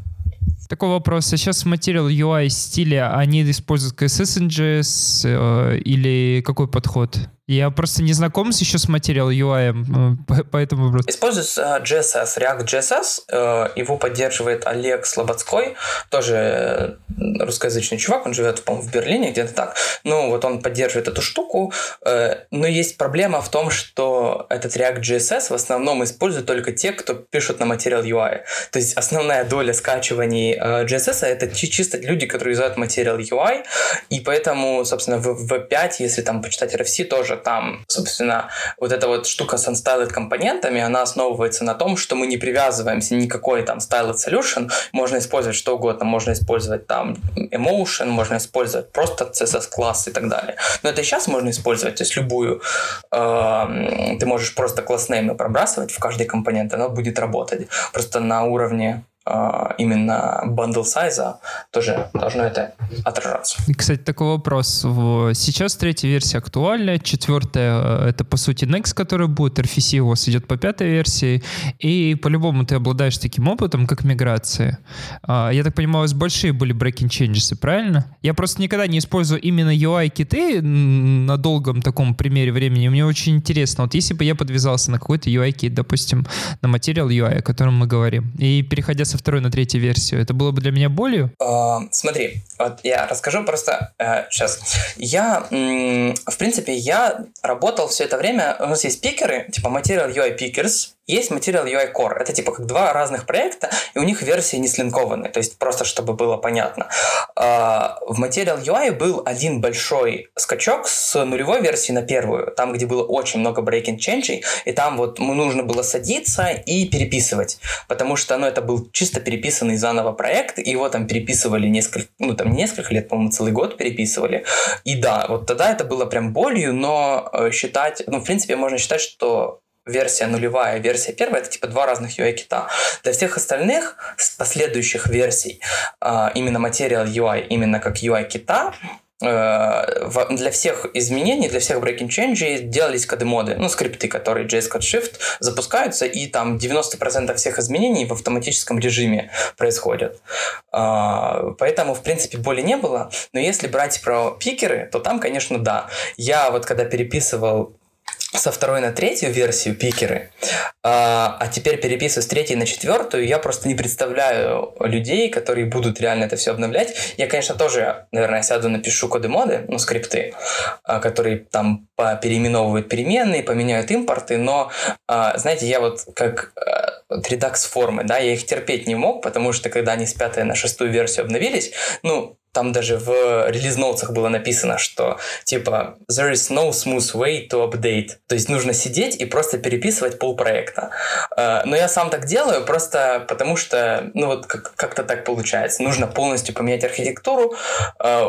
Такой вопрос. А сейчас материал UI стиля, они используют CSS NGS э, или какой подход? Я просто не знаком с еще с материал UI, э, поэтому вопрос. Используется GSS, React GSS. Э, его поддерживает Олег Слободской, тоже русскоязычный чувак, он живет, по-моему, в Берлине, где-то так. Ну, вот он поддерживает эту штуку. Э, но есть проблема в том, что этот React GSS в основном используют только те, кто пишут на материал UI. То есть основная доля скачиваний GSS это чисто люди, которые юзают материал UI, и поэтому, собственно, в V5, если там почитать RFC, тоже там, собственно, вот эта вот штука с unstyled компонентами, она основывается на том, что мы не привязываемся никакой там styled solution, можно использовать что угодно, можно использовать там emotion, можно использовать просто CSS класс и так далее. Но это сейчас можно использовать, то есть любую, э, ты можешь просто класс неймы пробрасывать в каждый компонент, оно будет работать. Просто на уровне именно bundle сайза тоже должно это отражаться. И, кстати, такой вопрос. Сейчас третья версия актуальна, четвертая — это, по сути, Next, который будет, RFC у вас идет по пятой версии, и по-любому ты обладаешь таким опытом, как миграция. А, я так понимаю, у вас большие были breaking changes, правильно? Я просто никогда не использую именно UI-киты на долгом таком примере времени. Мне очень интересно, вот если бы я подвязался на какой-то UI-кит, допустим, на материал UI, о котором мы говорим, и переходя со второй на третью версию, это было бы для меня болью? Uh, смотри, вот я расскажу просто uh, сейчас. Я, м- в принципе, я работал все это время, у нас есть пикеры, типа Material UI Pickers, есть Material UI Core. Это типа как два разных проекта, и у них версии не слинкованы. То есть просто чтобы было понятно. А, в Material UI был один большой скачок с нулевой версии на первую, там, где было очень много breaking changes, и там вот нужно было садиться и переписывать. Потому что ну, это был чисто переписанный заново проект, и его там переписывали несколько, ну там несколько лет, по-моему, целый год переписывали. И да, вот тогда это было прям болью, но э, считать, ну, в принципе, можно считать, что версия нулевая, версия первая, это типа два разных UI-кита. Для всех остальных последующих версий а, именно Material UI, именно как UI-кита, э, для всех изменений, для всех breaking changes делались коды-моды, ну, скрипты, которые JS Code Shift запускаются, и там 90% всех изменений в автоматическом режиме происходят. А, поэтому, в принципе, боли не было. Но если брать про пикеры, то там, конечно, да. Я вот когда переписывал со второй на третью версию пикеры, а, а теперь переписываю с третьей на четвертую, я просто не представляю людей, которые будут реально это все обновлять. Я, конечно, тоже, наверное, сяду, напишу коды моды, ну, скрипты, а, которые там переименовывают переменные, поменяют импорты, но, а, знаете, я вот как вот Redux формы, да, я их терпеть не мог, потому что когда они с пятой на шестую версию обновились, ну, там даже в релиз-ноутсах было написано, что типа there is no smooth way to update. То есть нужно сидеть и просто переписывать пол проекта. Э, но я сам так делаю просто потому, что ну вот как-то так получается. Нужно полностью поменять архитектуру. Э,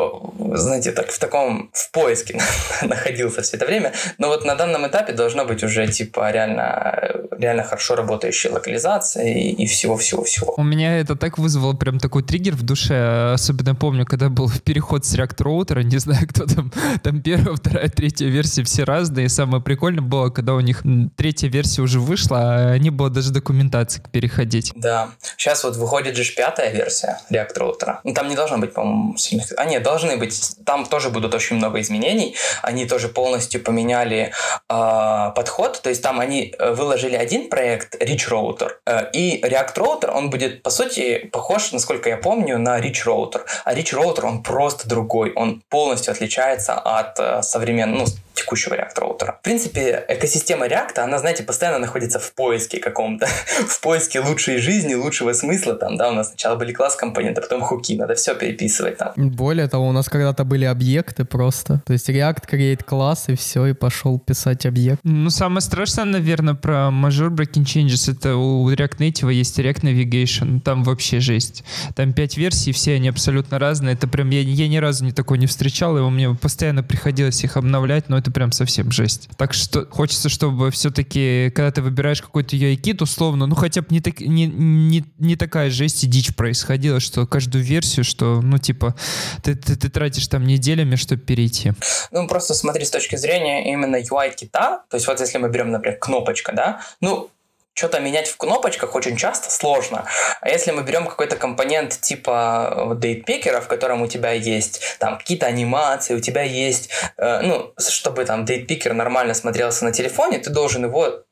знаете, так в таком в поиске находился все это время. Но вот на данном этапе должно быть уже типа реально, реально хорошо работающая локализация и всего-всего-всего. У меня это так вызвало прям такой триггер в душе. Особенно помню, когда был переход с React Router, не знаю, кто там, там первая, вторая, третья версия, все разные. И самое прикольное было, когда у них третья версия уже вышла, а не было даже документации переходить. Да. Сейчас вот выходит же пятая версия React Router. Ну, там не должно быть, по-моему, сильных... А нет, должны быть. Там тоже будут очень много изменений. Они тоже полностью поменяли э, подход. То есть там они э, выложили один проект Rich Router. Э, и React Router, он будет, по сути, похож, насколько я помню, на Rich Router. А Rich Router роутер, он просто другой, он полностью отличается от э, современного, ну, текущего React роутера. В принципе, экосистема React, она, знаете, постоянно находится в поиске каком-то, в поиске лучшей жизни, лучшего смысла. Там, да, у нас сначала были класс компоненты, потом хуки, надо все переписывать там. Более того, у нас когда-то были объекты просто. То есть React create класс и все, и пошел писать объект. Ну, самое страшное, наверное, про Major Breaking Changes, это у React Native есть React Navigation. Там вообще жесть. Там пять версий, все они абсолютно разные. Это прям, я, я ни разу не такой не встречал, и мне постоянно приходилось их обновлять, но это прям совсем жесть. Так что хочется, чтобы все-таки, когда ты выбираешь какой-то UI-кит, условно, ну хотя бы не, так, не, не, не такая жесть и дичь происходила, что каждую версию, что, ну типа, ты, ты, ты тратишь там неделями, чтобы перейти. Ну просто смотри с точки зрения именно UI-кита, то есть вот если мы берем, например, кнопочка, да, ну что-то менять в кнопочках очень часто сложно. А если мы берем какой-то компонент типа дейтпикера, в котором у тебя есть там какие-то анимации, у тебя есть, э, ну, чтобы там дейтпикер нормально смотрелся на телефоне, ты должен его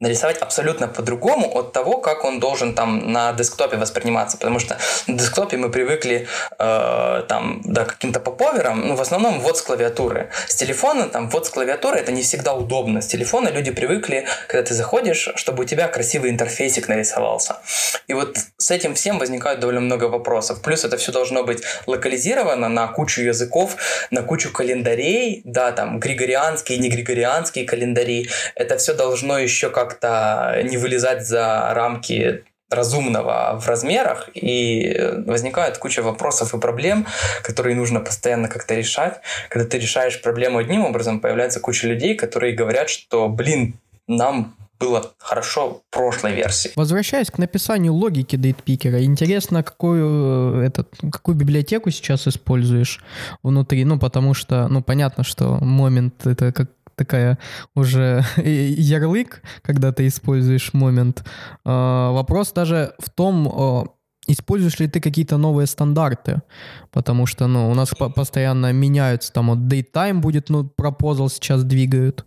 нарисовать абсолютно по-другому от того, как он должен там на десктопе восприниматься, потому что на десктопе мы привыкли э, там да каким-то поповерам, ну в основном вот с клавиатуры, с телефона там вот с клавиатуры это не всегда удобно, с телефона люди привыкли, когда ты заходишь, чтобы у тебя красивый интерфейсик нарисовался, и вот с этим всем возникает довольно много вопросов, плюс это все должно быть локализировано на кучу языков, на кучу календарей, да там григорианские, не григорианские календари, это все должно еще как как-то не вылезать за рамки разумного в размерах, и возникает куча вопросов и проблем, которые нужно постоянно как-то решать. Когда ты решаешь проблему одним образом, появляется куча людей, которые говорят, что, блин, нам было хорошо в прошлой версии. Возвращаясь к написанию логики дейтпикера, интересно, какую, э, этот, какую библиотеку сейчас используешь внутри, ну, потому что, ну, понятно, что момент — это как такая уже ярлык, когда ты используешь момент. А, вопрос даже в том, а, используешь ли ты какие-то новые стандарты, потому что, ну, у нас по постоянно меняются, там, вот Daytime будет, ну, пропозал сейчас двигают.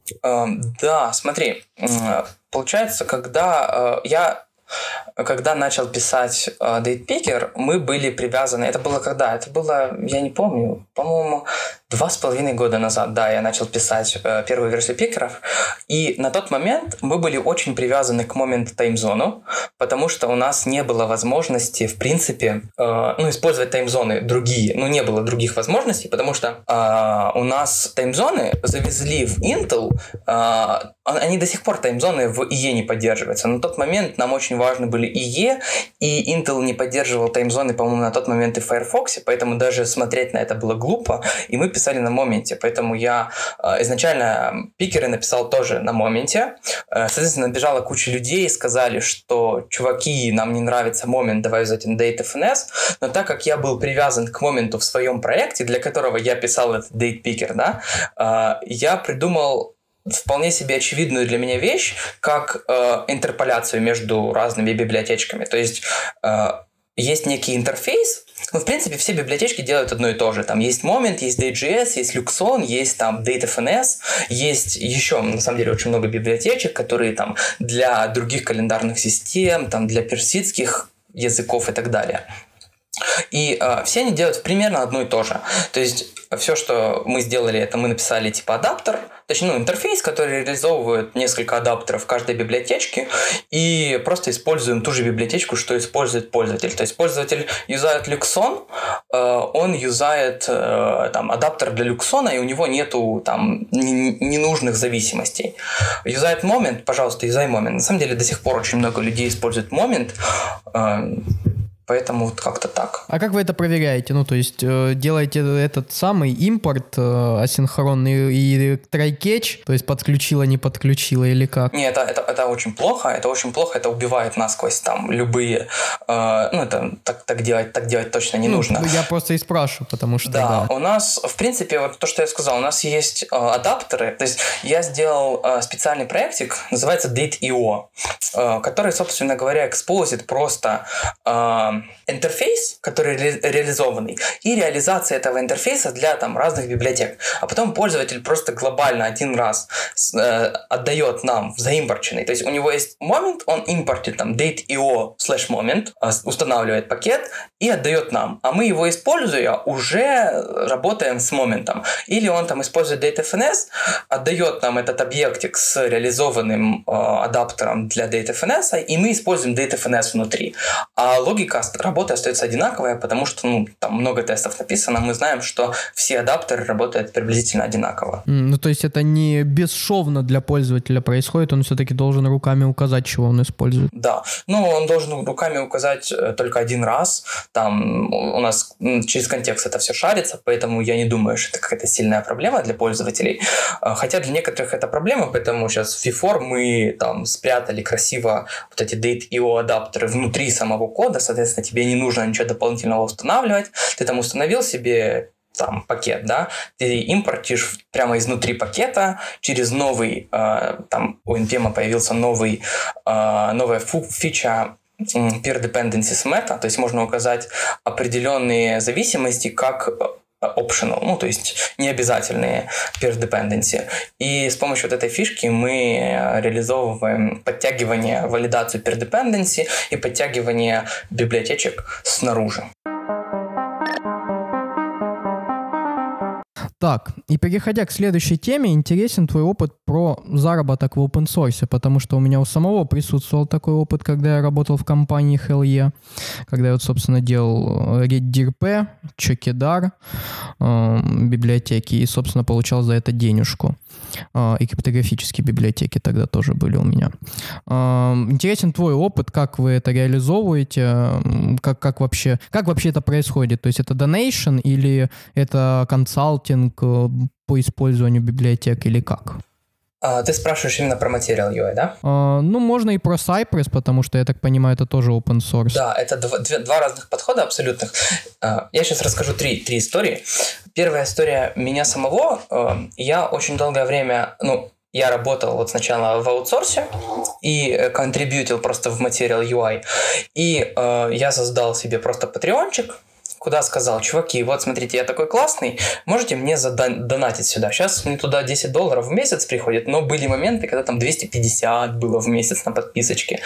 Да, смотри, получается, когда я когда начал писать э, Date мы были привязаны. Это было когда? Это было, я не помню, по-моему, два с половиной года назад, да, я начал писать э, первую версию пикеров. И на тот момент мы были очень привязаны к моменту таймзону, потому что у нас не было возможности, в принципе, э, ну, использовать таймзоны другие. Ну, не было других возможностей, потому что э, у нас таймзоны завезли в Intel, э, они до сих пор таймзоны в IE не поддерживаются. На тот момент нам очень важны были IE, и Intel не поддерживал таймзоны, по-моему, на тот момент и в Firefox, поэтому даже смотреть на это было глупо, и мы писали писали на моменте, поэтому я э, изначально пикеры написал тоже на моменте. Э, соответственно, набежала куча людей и сказали, что чуваки, нам не нравится момент, давай взять DateFNS, но так как я был привязан к моменту в своем проекте, для которого я писал этот date picker, да, э, я придумал вполне себе очевидную для меня вещь, как э, интерполяцию между разными библиотечками. То есть э, есть некий интерфейс, ну, в принципе, все библиотечки делают одно и то же. Там есть Moment, есть Date.js, есть Luxon, есть там DateFNS, есть еще, на самом деле, очень много библиотечек, которые там для других календарных систем, там для персидских языков и так далее. И э, все они делают примерно одно и то же. То есть все, что мы сделали, это мы написали типа адаптер, точнее, ну, интерфейс, который реализовывает несколько адаптеров каждой библиотечке, и просто используем ту же библиотечку, что использует пользователь. То есть пользователь юзает Luxon, э, он юзает э, там адаптер для Luxon, и у него нету там ненужных зависимостей. Юзает Moment, пожалуйста, юзай Moment. На самом деле до сих пор очень много людей используют э, Поэтому вот как-то так. А как вы это проверяете? Ну, то есть э, делаете этот самый импорт э, асинхронный и try-catch, то есть подключила, не подключила или как? Нет, это, это, это очень плохо, это очень плохо, это убивает насквозь там любые, э, ну, это так, так, делать, так делать точно не ну, нужно. Я просто и спрашиваю, потому что... Да, да, у нас, в принципе, вот то, что я сказал, у нас есть э, адаптеры, то есть я сделал э, специальный проектик, называется Date.io, э, который, собственно говоря, экспозит просто э, интерфейс, который ре- реализованный, и реализация этого интерфейса для там разных библиотек. А потом пользователь просто глобально один раз э, отдает нам заимпорченный. То есть у него есть момент, он импортит там date.io slash moment, э, устанавливает пакет и отдает нам. А мы его используя уже работаем с моментом. Или он там использует DataFNS, отдает нам этот объектик с реализованным э, адаптером для DataFNS, и мы используем DataFNS внутри. А логика работа остается одинаковая, потому что ну, там много тестов написано, мы знаем, что все адаптеры работают приблизительно одинаково. Ну, то есть это не бесшовно для пользователя происходит, он все-таки должен руками указать, чего он использует. Да, ну, он должен руками указать э, только один раз, там у нас через контекст это все шарится, поэтому я не думаю, что это какая-то сильная проблема для пользователей, а, хотя для некоторых это проблема, поэтому сейчас в V4 мы там спрятали красиво вот эти date.io адаптеры внутри самого кода, соответственно, соответственно, тебе не нужно ничего дополнительного устанавливать. Ты там установил себе там пакет, да, ты импортишь прямо изнутри пакета через новый, э, там у NPM появился новый, э, новая фича peer dependencies meta, то есть можно указать определенные зависимости как optional, ну, то есть необязательные peer dependency. И с помощью вот этой фишки мы реализовываем подтягивание, валидацию peer dependency и подтягивание библиотечек снаружи. Так, и переходя к следующей теме, интересен твой опыт про заработок в open source, потому что у меня у самого присутствовал такой опыт, когда я работал в компании HLE, когда я вот, собственно, делал RedDirP, Чекидар, э, библиотеки, и, собственно, получал за это денежку. Э, и криптографические библиотеки тогда тоже были у меня. Э, интересен твой опыт, как вы это реализовываете, как, как, вообще, как вообще это происходит? То есть это donation или это консалтинг, Э, по использованию библиотек или как? А, ты спрашиваешь именно про материал UI, да? А, ну, можно и про Cypress, потому что, я так понимаю, это тоже open source. Да, это два, два разных подхода абсолютных. А, я сейчас расскажу три, три истории. Первая история меня самого. Э, я очень долгое время, ну, я работал вот сначала в аутсорсе и контрибьютил просто в материал UI. И э, я создал себе просто патреончик, куда сказал, чуваки, вот смотрите, я такой классный, можете мне задонатить сюда. Сейчас мне туда 10 долларов в месяц приходит, но были моменты, когда там 250 было в месяц на подписочке.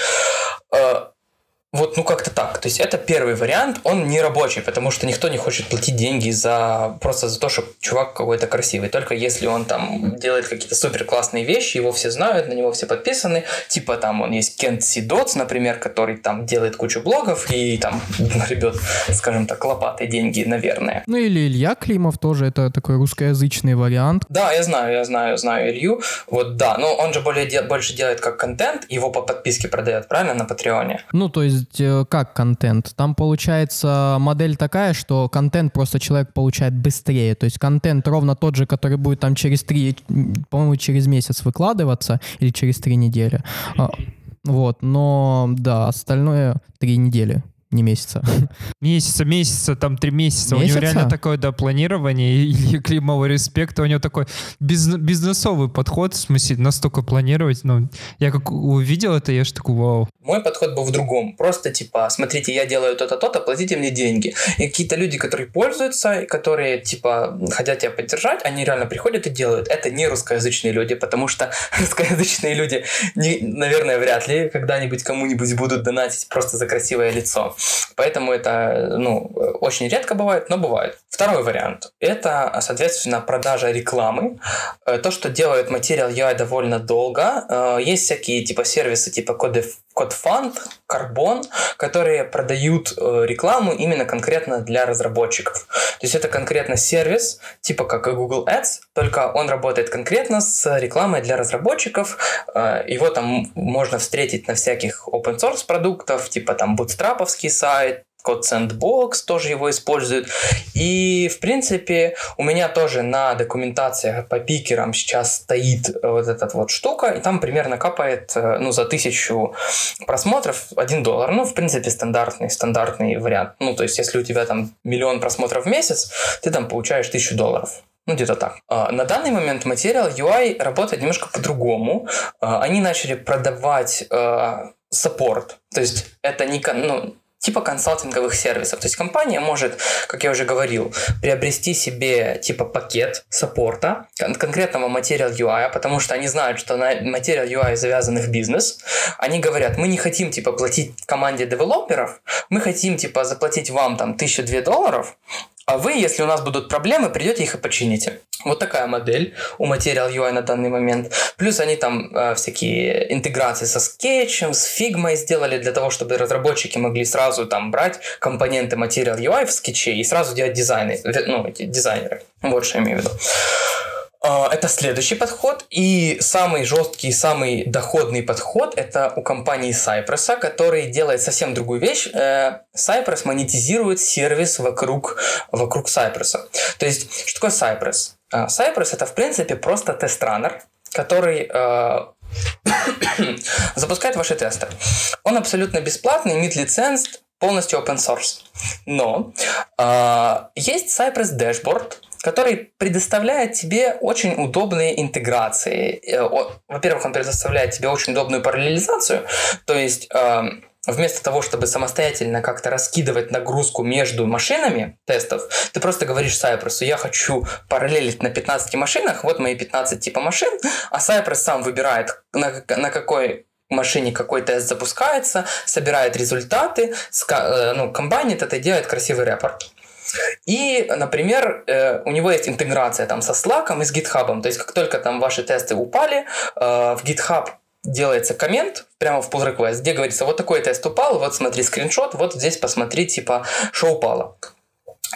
Вот, ну как-то так. То есть это первый вариант, он не рабочий, потому что никто не хочет платить деньги за просто за то, что чувак какой-то красивый. Только если он там делает какие-то супер классные вещи, его все знают, на него все подписаны. Типа там он есть Кент Сидоц, например, который там делает кучу блогов и там гребет, скажем так, лопатой деньги, наверное. Ну или Илья Климов тоже, это такой русскоязычный вариант. Да, я знаю, я знаю, знаю Илью. Вот да, но он же более, больше делает как контент, его по подписке продает, правильно, на Патреоне? Ну, то есть есть э, как, контент. Там получается модель такая, что контент просто человек получает быстрее. То есть контент ровно тот же, который будет там через три, по-моему, через месяц выкладываться или через три недели. А, вот, но да, остальное три недели не месяца. Месяца, месяца, там три месяца. месяца. У него реально такое, да, планирование и Климова респекта. У него такой бизнес, бизнесовый подход, в смысле, настолько планировать. Ну, я как увидел это, я же такой, вау. Мой подход был в другом. Просто типа, смотрите, я делаю то-то, то-то, платите мне деньги. И какие-то люди, которые пользуются, которые типа хотят тебя поддержать, они реально приходят и делают. Это не русскоязычные люди, потому что русскоязычные люди, не, наверное, вряд ли когда-нибудь кому-нибудь будут донатить просто за красивое лицо. Поэтому это ну, очень редко бывает, но бывает. Второй вариант – это, соответственно, продажа рекламы. Э, то, что делает материал UI довольно долго. Э, есть всякие типа сервисы типа CodeFund, Carbon, которые продают э, рекламу именно конкретно для разработчиков. То есть это конкретно сервис, типа как и Google Ads, только он работает конкретно с рекламой для разработчиков. Его там можно встретить на всяких open source продуктов, типа там бутстраповский сайт, код Sandbox тоже его использует. И, в принципе, у меня тоже на документациях по пикерам сейчас стоит вот эта вот штука, и там примерно капает, э, ну, за тысячу просмотров 1 доллар. Ну, в принципе, стандартный, стандартный вариант. Ну, то есть, если у тебя там миллион просмотров в месяц, ты там получаешь тысячу долларов. Ну, где-то так. А, на данный момент материал UI работает немножко по-другому. А, они начали продавать а, support. То есть это не, ну, типа консалтинговых сервисов. То есть компания может, как я уже говорил, приобрести себе типа пакет саппорта конкретного Material UI, потому что они знают, что на Material UI завязан их бизнес. Они говорят, мы не хотим типа платить команде девелоперов, мы хотим типа заплатить вам там тысячу две долларов, а вы, если у нас будут проблемы, придете их и почините. Вот такая модель у Material UI на данный момент. Плюс они там э, всякие интеграции со скетчем, с фигмой сделали для того, чтобы разработчики могли сразу там брать компоненты Material UI в скетче и сразу делать дизайны, ну, эти дизайнеры. Вот что я имею в виду. А, это следующий подход. И самый жесткий, самый доходный подход это у компании Cypress, который делает совсем другую вещь. Э, Cypress монетизирует сервис вокруг, вокруг Cypress. То есть, что такое Cypress? А, Cypress это, в принципе, просто тест-раннер, который э, запускает ваши тесты. Он абсолютно бесплатный, имеет лиценз, полностью open source. Но э, есть Cypress Dashboard, который предоставляет тебе очень удобные интеграции. Э, во-первых, он предоставляет тебе очень удобную параллелизацию, то есть эм, вместо того, чтобы самостоятельно как-то раскидывать нагрузку между машинами тестов, ты просто говоришь Cypress, я хочу параллелить на 15 машинах, вот мои 15 типа машин, а Cypress сам выбирает, на, на какой машине какой тест запускается, собирает результаты, э, ну, комбайнит это делает красивый report. И, например, э, у него есть интеграция там со Slack и с GitHub. То есть, как только там ваши тесты упали, э, в GitHub делается коммент прямо в pull request, где говорится, вот такой тест упал, вот смотри скриншот, вот здесь посмотри, типа, что упало.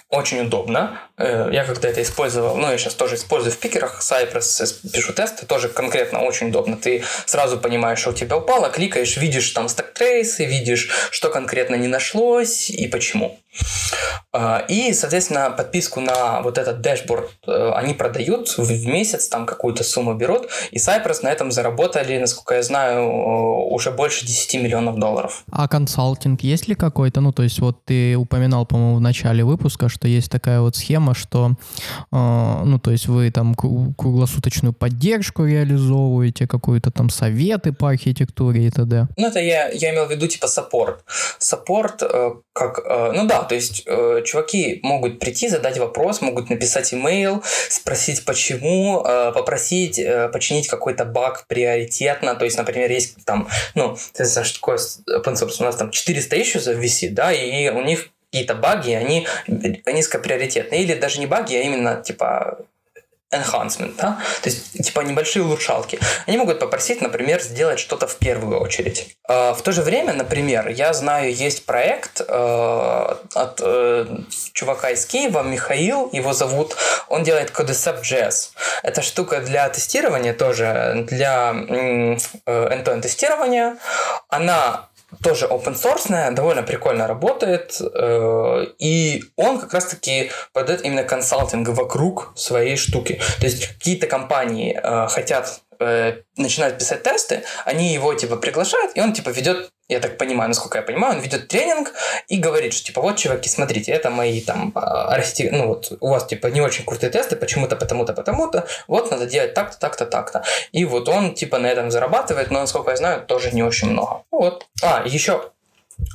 Очень удобно. Э, я когда это использовал, ну, я сейчас тоже использую в пикерах, Cypress, пишу тесты, тоже конкретно очень удобно. Ты сразу понимаешь, что у тебя упало, кликаешь, видишь там стек-трейсы, видишь, что конкретно не нашлось и почему. А, и, соответственно, подписку на вот этот дашборд э, они продают в месяц, там какую-то сумму берут, и Cypress на этом заработали, насколько я знаю, уже больше 10 миллионов долларов. А консалтинг есть ли какой-то? Ну, то есть вот ты упоминал, по-моему, в начале выпуска, что есть такая вот схема, что, э, ну, то есть вы там круглосуточную поддержку реализовываете, какую-то там советы по архитектуре и т.д. Ну, это я, я имел в виду типа support. Саппорт, э, как, э, ну да, то есть э, чуваки могут прийти, задать вопрос, могут написать имейл, спросить почему, э, попросить э, починить какой-то баг приоритетно. То есть, например, есть там, ну, ты знаешь, такое open source, у нас там 400 issues висит, да, и у них какие-то баги, они низкоприоритетные. Или даже не баги, а именно типа enhancement, да? то есть типа небольшие улучшалки. Они могут попросить, например, сделать что-то в первую очередь. А, в то же время, например, я знаю, есть проект э, от э, чувака из Киева, Михаил, его зовут, он делает Codecept.js. Это штука для тестирования тоже, для э, end-to-end тестирования. Она тоже open source, довольно прикольно работает, э, и он как раз-таки продает именно консалтинг вокруг своей штуки. То есть какие-то компании э, хотят э, начинают писать тесты, они его типа приглашают, и он типа ведет я так понимаю, насколько я понимаю, он ведет тренинг и говорит, что типа вот, чуваки, смотрите, это мои там а, архи... ну вот у вас типа не очень крутые тесты, почему-то, потому-то, потому-то, вот надо делать так-то, так-то, так-то. И вот он типа на этом зарабатывает, но насколько я знаю, тоже не очень много. Вот. А, еще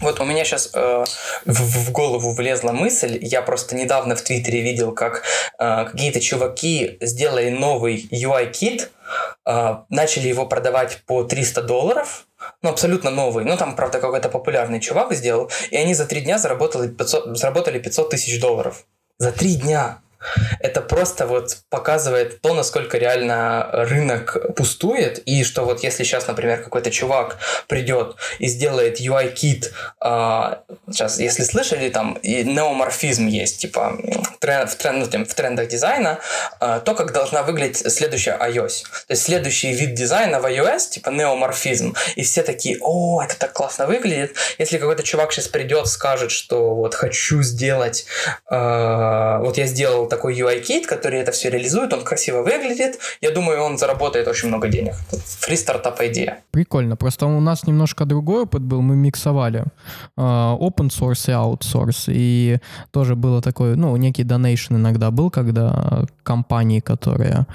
вот у меня сейчас э, в, в голову влезла мысль, я просто недавно в Твиттере видел, как э, какие-то чуваки сделали новый UI-кит, э, начали его продавать по 300 долларов, ну, абсолютно новый, ну, там, правда, какой-то популярный чувак сделал, и они за три дня заработали 500, заработали 500 тысяч долларов. За три дня! Это просто вот показывает то, насколько реально рынок пустует, и что вот если сейчас, например, какой-то чувак придет и сделает UI-кит, э, сейчас, если слышали, там и неоморфизм есть, типа тренд, в, тренд, ну, в трендах дизайна, э, то, как должна выглядеть следующая iOS. То есть следующий вид дизайна в iOS, типа неоморфизм, и все такие, о, это так классно выглядит. Если какой-то чувак сейчас придет, скажет, что вот хочу сделать, э, вот я сделал такой UI-кит, который это все реализует, он красиво выглядит. Я думаю, он заработает очень много денег. Фри стартап идея. Прикольно. Просто у нас немножко другой опыт был. Мы миксовали uh, open source и outsource. И тоже было такое, ну, некий donation иногда был, когда компании, которые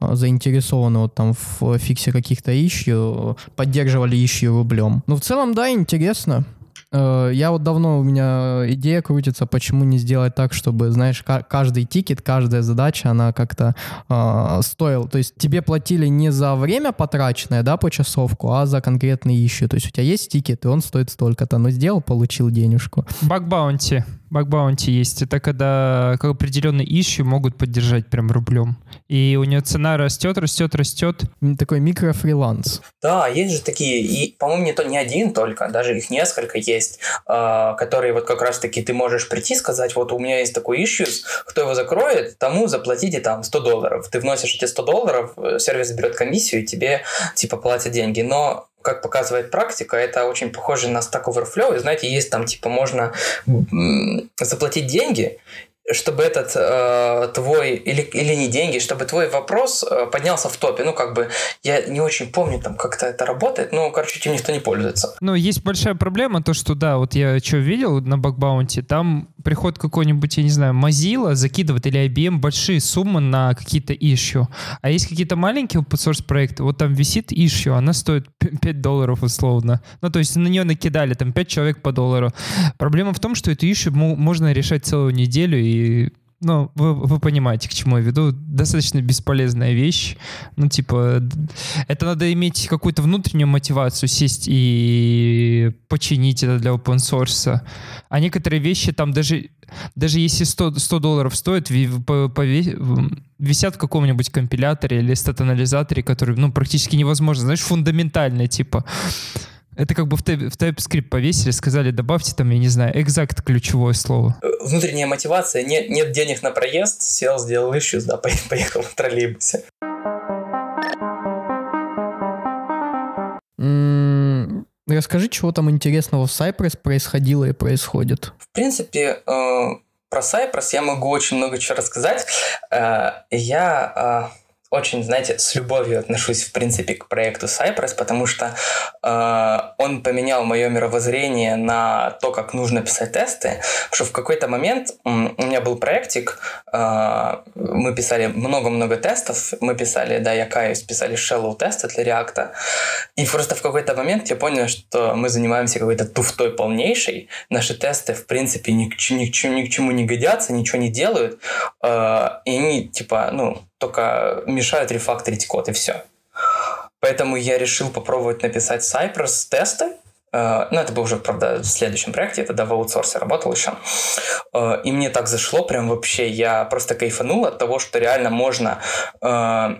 uh, заинтересованы вот там в фиксе каких-то ищу, поддерживали ищу рублем. Ну, в целом, да, интересно. Э, я вот давно, у меня идея крутится, почему не сделать так, чтобы, знаешь, каждый тикет, каждая задача, она как-то э, стоила. То есть тебе платили не за время потраченное, да, почасовку, а за конкретный issue. То есть у тебя есть тикет, и он стоит столько-то. Но сделал, получил денежку. Bug bounty. Bug bounty есть. Это когда как определенный issue могут поддержать прям рублем. И у нее цена растет, растет, растет. Такой микрофриланс. Да, есть же такие, и, по-моему, не, то, не один только, даже их несколько есть, э, которые вот как раз-таки ты можешь прийти и сказать, вот у меня есть такой issues, кто его закроет, тому заплатите там 100 долларов. Ты вносишь эти 100 долларов, э, сервис берет комиссию, и тебе типа платят деньги. Но как показывает практика, это очень похоже на Stack Overflow. И знаете, есть там, типа, можно заплатить деньги, чтобы этот э, твой, или, или не деньги, чтобы твой вопрос э, поднялся в топе. Ну, как бы, я не очень помню, там, как-то это работает, но, короче, этим никто не пользуется. Ну, есть большая проблема, то, что, да, вот я что видел на бакбаунте, там приход какой-нибудь, я не знаю, Mozilla закидывает или IBM большие суммы на какие-то issue. А есть какие-то маленькие open source проекты, вот там висит issue, она стоит 5 долларов условно. Ну, то есть на нее накидали там 5 человек по доллару. Проблема в том, что эту issue можно решать целую неделю и ну, вы, вы понимаете, к чему я веду. Достаточно бесполезная вещь. Ну, типа, это надо иметь какую-то внутреннюю мотивацию, сесть и починить это для open source. А некоторые вещи там даже, даже если 100, 100 долларов стоят, висят в каком-нибудь компиляторе или стат-анализаторе, который, ну, практически невозможно. Знаешь, фундаментально, типа. Это как бы в, в TypeScript повесили, сказали, добавьте там, я не знаю, exact ключевое слово. Внутренняя мотивация, нет, нет денег на проезд, сел, сделал issues, да, поехал в троллейбусе. Расскажи, чего там интересного в Cypress происходило и происходит. В принципе, э, про Cypress я могу очень много чего рассказать. Э, я э, очень, знаете, с любовью отношусь, в принципе, к проекту Cypress, потому что э, он поменял мое мировоззрение на то, как нужно писать тесты. Потому что в какой-то момент у меня был проектик, э, мы писали много-много тестов, мы писали, да, я каюсь, писали shallow тесты для React. И просто в какой-то момент я понял, что мы занимаемся какой-то туфтой полнейшей. Наши тесты, в принципе, ни к, ни к, ни к чему не годятся, ничего не делают. Э, и они, типа, ну, только мешают рефакторить код, и все. Поэтому я решил попробовать написать Cypress тесты, Uh, ну, это было уже, правда, в следующем проекте, я тогда в аутсорсе работал еще. Uh, и мне так зашло, прям вообще, я просто кайфанул от того, что реально можно uh,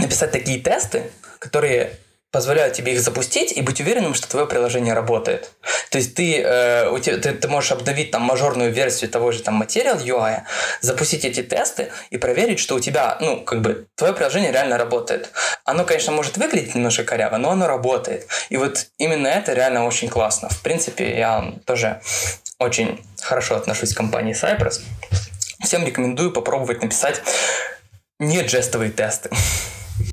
написать такие тесты, которые позволяют тебе их запустить и быть уверенным, что твое приложение работает. То есть ты, э, у тебя, ты, ты можешь обновить там мажорную версию того же там Material UI, запустить эти тесты и проверить, что у тебя, ну, как бы, твое приложение реально работает. Оно, конечно, может выглядеть немножко коряво, но оно работает. И вот именно это реально очень классно. В принципе, я тоже очень хорошо отношусь к компании Cypress. Всем рекомендую попробовать написать не джестовые тесты.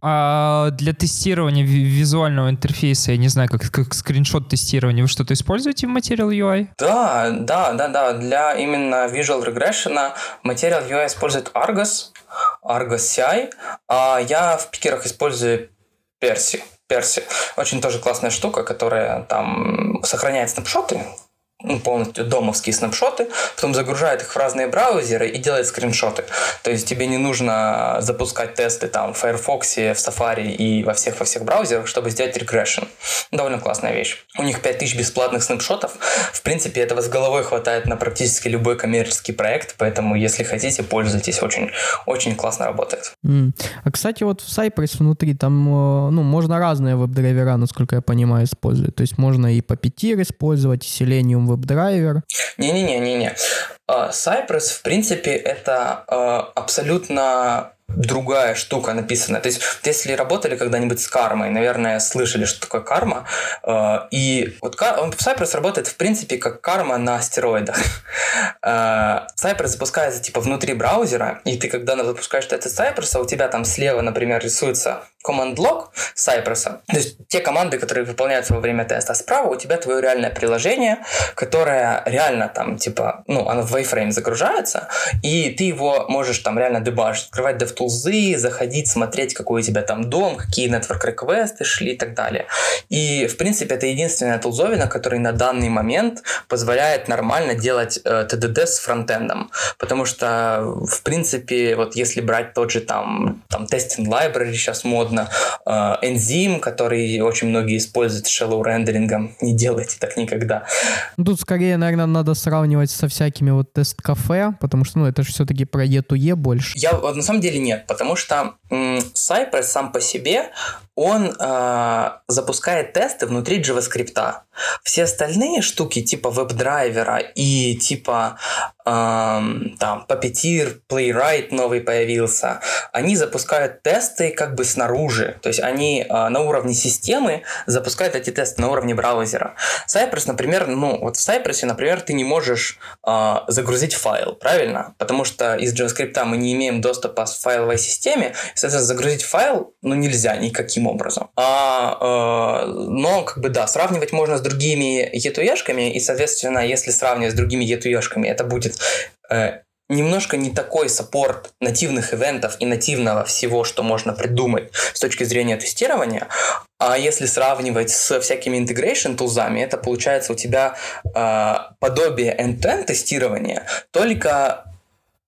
А для тестирования визуального интерфейса, я не знаю, как, как скриншот тестирования, вы что-то используете в Material UI? Да, да, да, да. Для именно Visual Regression Material UI использует Argos, Argos CI, а я в пикерах использую Persi. Persi. Очень тоже классная штука, которая там сохраняет снапшоты, ну, полностью домовские снапшоты, потом загружает их в разные браузеры и делает скриншоты. То есть тебе не нужно запускать тесты там в Firefox, в Safari и во всех во всех браузерах, чтобы сделать регрессион. Довольно классная вещь. У них 5000 бесплатных снапшотов. В принципе, этого с головой хватает на практически любой коммерческий проект, поэтому, если хотите, пользуйтесь. Очень, очень классно работает. Mm. А, кстати, вот в Cypress внутри там, э, ну, можно разные веб-драйвера, насколько я понимаю, использовать. То есть можно и по Puppeteer использовать, и Selenium WebDriver? Не-не-не-не-не. А, Cypress, в принципе, это а, абсолютно другая штука написана. То есть, если работали когда-нибудь с кармой, наверное, слышали, что такое карма. А, и вот Cypress работает, в принципе, как карма на стероидах. Cypress запускается типа внутри браузера, и ты, когда запускаешь тест Cypress, у тебя там слева, например, рисуется command log Cypress, то есть те команды, которые выполняются во время теста, а справа у тебя твое реальное приложение, которое реально там, типа, ну, оно в Wayframe загружается, и ты его можешь там реально дебажить, открывать DevTools, заходить, смотреть, какой у тебя там дом, какие network requests шли и так далее. И, в принципе, это единственная тулзовина, который на данный момент позволяет нормально делать э, TDD с фронтендом, потому что, в принципе, вот если брать тот же там, там testing library сейчас модно. Э, энзим, который очень многие используют shallow рендерингом, не делайте так никогда. Тут скорее, наверное, надо сравнивать со всякими вот тест-кафе, потому что, ну, это же все-таки про E2E больше. Я, вот, на самом деле нет, потому что Cypress сам по себе, он э, запускает тесты внутри JavaScript. Все остальные штуки типа веб-драйвера и типа э, там Puppeteer, Playwright новый появился, они запускают тесты как бы снаружи. То есть они э, на уровне системы запускают эти тесты на уровне браузера. Cypress, например, ну вот в Cypress, например, ты не можешь э, загрузить файл, правильно? Потому что из JavaScript мы не имеем доступа к файловой системе, соответственно, загрузить файл ну нельзя никаким таким образом. А, э, но, как бы, да, сравнивать можно с другими етуешками, и, соответственно, если сравнивать с другими етуешками, это будет э, немножко не такой саппорт нативных ивентов и нативного всего, что можно придумать с точки зрения тестирования. А если сравнивать с всякими integration тулзами, это получается у тебя э, подобие end-to-end тестирования, только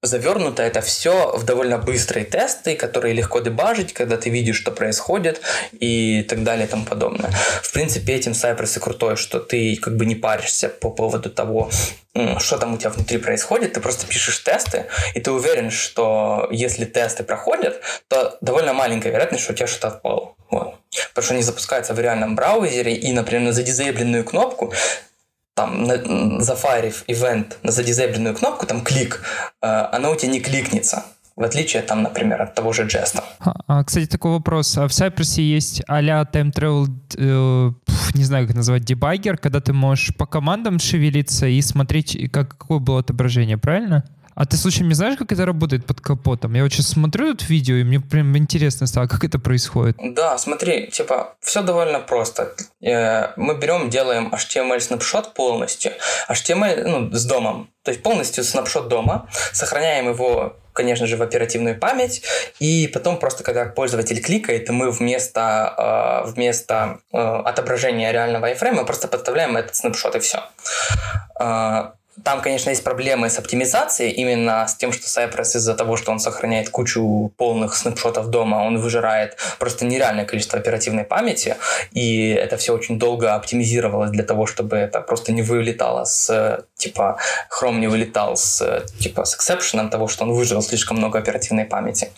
завернуто это все в довольно быстрые тесты, которые легко дебажить, когда ты видишь, что происходит и так далее и тому подобное. В принципе, этим Cypress и крутой, что ты как бы не паришься по поводу того, что там у тебя внутри происходит, ты просто пишешь тесты, и ты уверен, что если тесты проходят, то довольно маленькая вероятность, что у тебя что-то отпало. Вот. Потому что они запускаются в реальном браузере, и, например, на задизейбленную кнопку там зафарив ивент на задизейбленную кнопку, там клик, э, она у тебя не кликнется. В отличие, там, например, от того же джеста. А, кстати, такой вопрос. А в Cypress есть а-ля time travel, э, не знаю, как назвать, дебаггер, когда ты можешь по командам шевелиться и смотреть, как, какое было отображение, правильно? А ты, случайно, не знаешь, как это работает под капотом? Я вот сейчас смотрю это видео, и мне прям интересно стало, как это происходит. Да, смотри, типа, все довольно просто. Э, мы берем, делаем HTML снапшот полностью. HTML, ну, с домом. То есть полностью снапшот дома. Сохраняем его конечно же, в оперативную память, и потом просто, когда пользователь кликает, мы вместо, э, вместо э, отображения реального iframe просто подставляем этот снапшот, и все. Там, конечно, есть проблемы с оптимизацией, именно с тем, что Cypress из-за того, что он сохраняет кучу полных снапшотов дома, он выжирает просто нереальное количество оперативной памяти, и это все очень долго оптимизировалось для того, чтобы это просто не вылетало с, типа, Chrome не вылетал с, типа, с эксепшеном того, что он выжил слишком много оперативной памяти.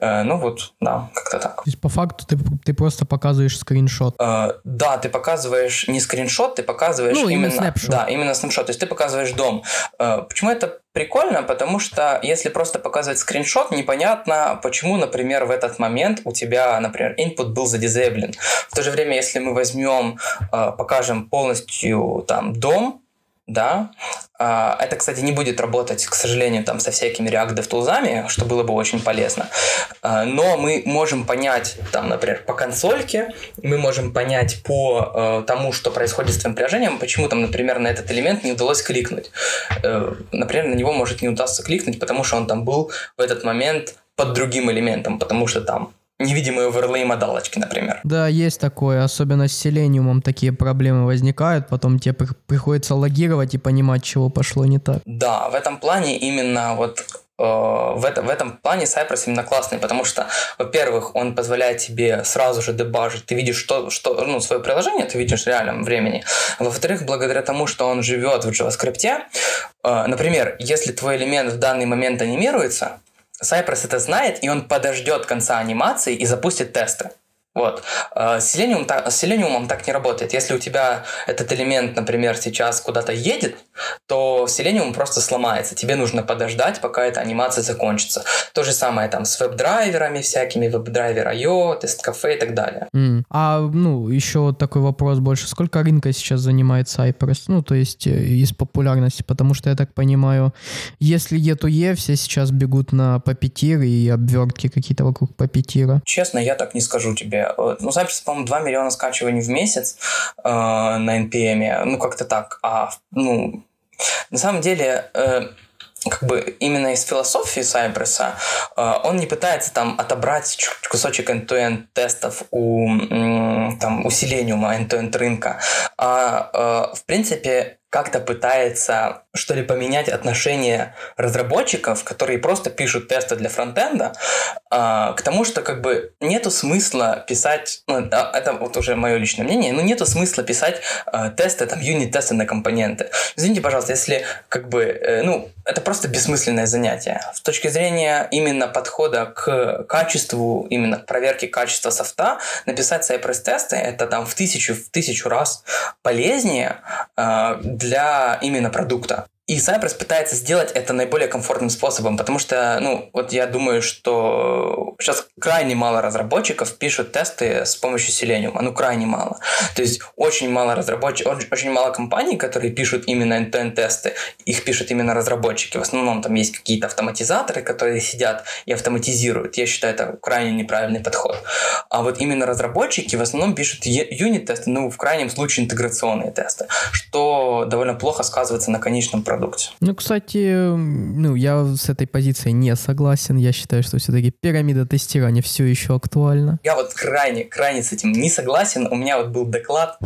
Э, ну вот, да, как-то так. То есть по факту ты, ты просто показываешь скриншот? Э, да, ты показываешь не скриншот, ты показываешь ну, именно, именно снапшот. Да, именно снапшот. То есть ты показываешь дом. Э, почему это прикольно? Потому что если просто показывать скриншот, непонятно, почему, например, в этот момент у тебя, например, input был задизейблен. В то же время, если мы возьмем, э, покажем полностью там дом, да. А, это, кстати, не будет работать, к сожалению, там со всякими React DevTools, что было бы очень полезно. А, но мы можем понять, там, например, по консольке, мы можем понять по э, тому, что происходит с твоим приложением, почему там, например, на этот элемент не удалось кликнуть. Э, например, на него может не удастся кликнуть, потому что он там был в этот момент под другим элементом, потому что там невидимые оверлей модалочки, например. Да, есть такое, особенно с селениумом такие проблемы возникают, потом тебе приходится логировать и понимать, чего пошло не так. Да, в этом плане именно вот э, в, это, в этом плане Cypress именно классный, потому что, во-первых, он позволяет тебе сразу же дебажить, ты видишь что, что, ну, свое приложение, ты видишь в реальном времени. Во-вторых, благодаря тому, что он живет в JavaScript, э, например, если твой элемент в данный момент анимируется, Cypress это знает, и он подождет конца анимации и запустит тесты. Вот. С Selenium, с Selenium так не работает. Если у тебя этот элемент, например, сейчас куда-то едет, то Selenium просто сломается. Тебе нужно подождать, пока эта анимация закончится. То же самое там с веб-драйверами всякими, веб-драйвер IO, тест-кафе и так далее. Mm. А, ну, еще такой вопрос больше. Сколько рынка сейчас занимает Cypress? Ну, то есть э, из популярности, потому что я так понимаю, если E2E, все сейчас бегут на Puppeteer и обвертки какие-то вокруг Puppeteer. Честно, я так не скажу тебе ну, запись, по-моему, 2 миллиона скачиваний в месяц э, на NPM, ну, как-то так. А, ну, на самом деле, э, как бы именно из философии Сайбреса э, он не пытается там отобрать кусочек end-to-end тестов у там, усилениума end-to-end рынка, а э, в принципе как-то пытается, что ли, поменять отношение разработчиков, которые просто пишут тесты для фронтенда, а, к тому, что как бы нету смысла писать, ну, это вот уже мое личное мнение, но нету смысла писать а, тесты, там, юнит-тесты на компоненты. Извините, пожалуйста, если как бы, э, ну, это просто бессмысленное занятие. С точки зрения именно подхода к качеству, именно к проверке качества софта, написать Cypress-тесты это там в тысячу, в тысячу раз полезнее для именно продукта. И Cypress пытается сделать это наиболее комфортным способом, потому что, ну, вот я думаю, что сейчас крайне мало разработчиков пишут тесты с помощью Selenium, ну, крайне мало. То есть очень мало разработчиков, очень, мало компаний, которые пишут именно end-to-end тесты, их пишут именно разработчики. В основном там есть какие-то автоматизаторы, которые сидят и автоматизируют. Я считаю, это крайне неправильный подход. А вот именно разработчики в основном пишут юнит-тесты, ну, в крайнем случае интеграционные тесты, что довольно плохо сказывается на конечном продукте продукте. Ну, кстати, ну, я с этой позицией не согласен. Я считаю, что все-таки пирамида тестирования все еще актуальна. Я вот крайне, крайне с этим не согласен. У меня вот был доклад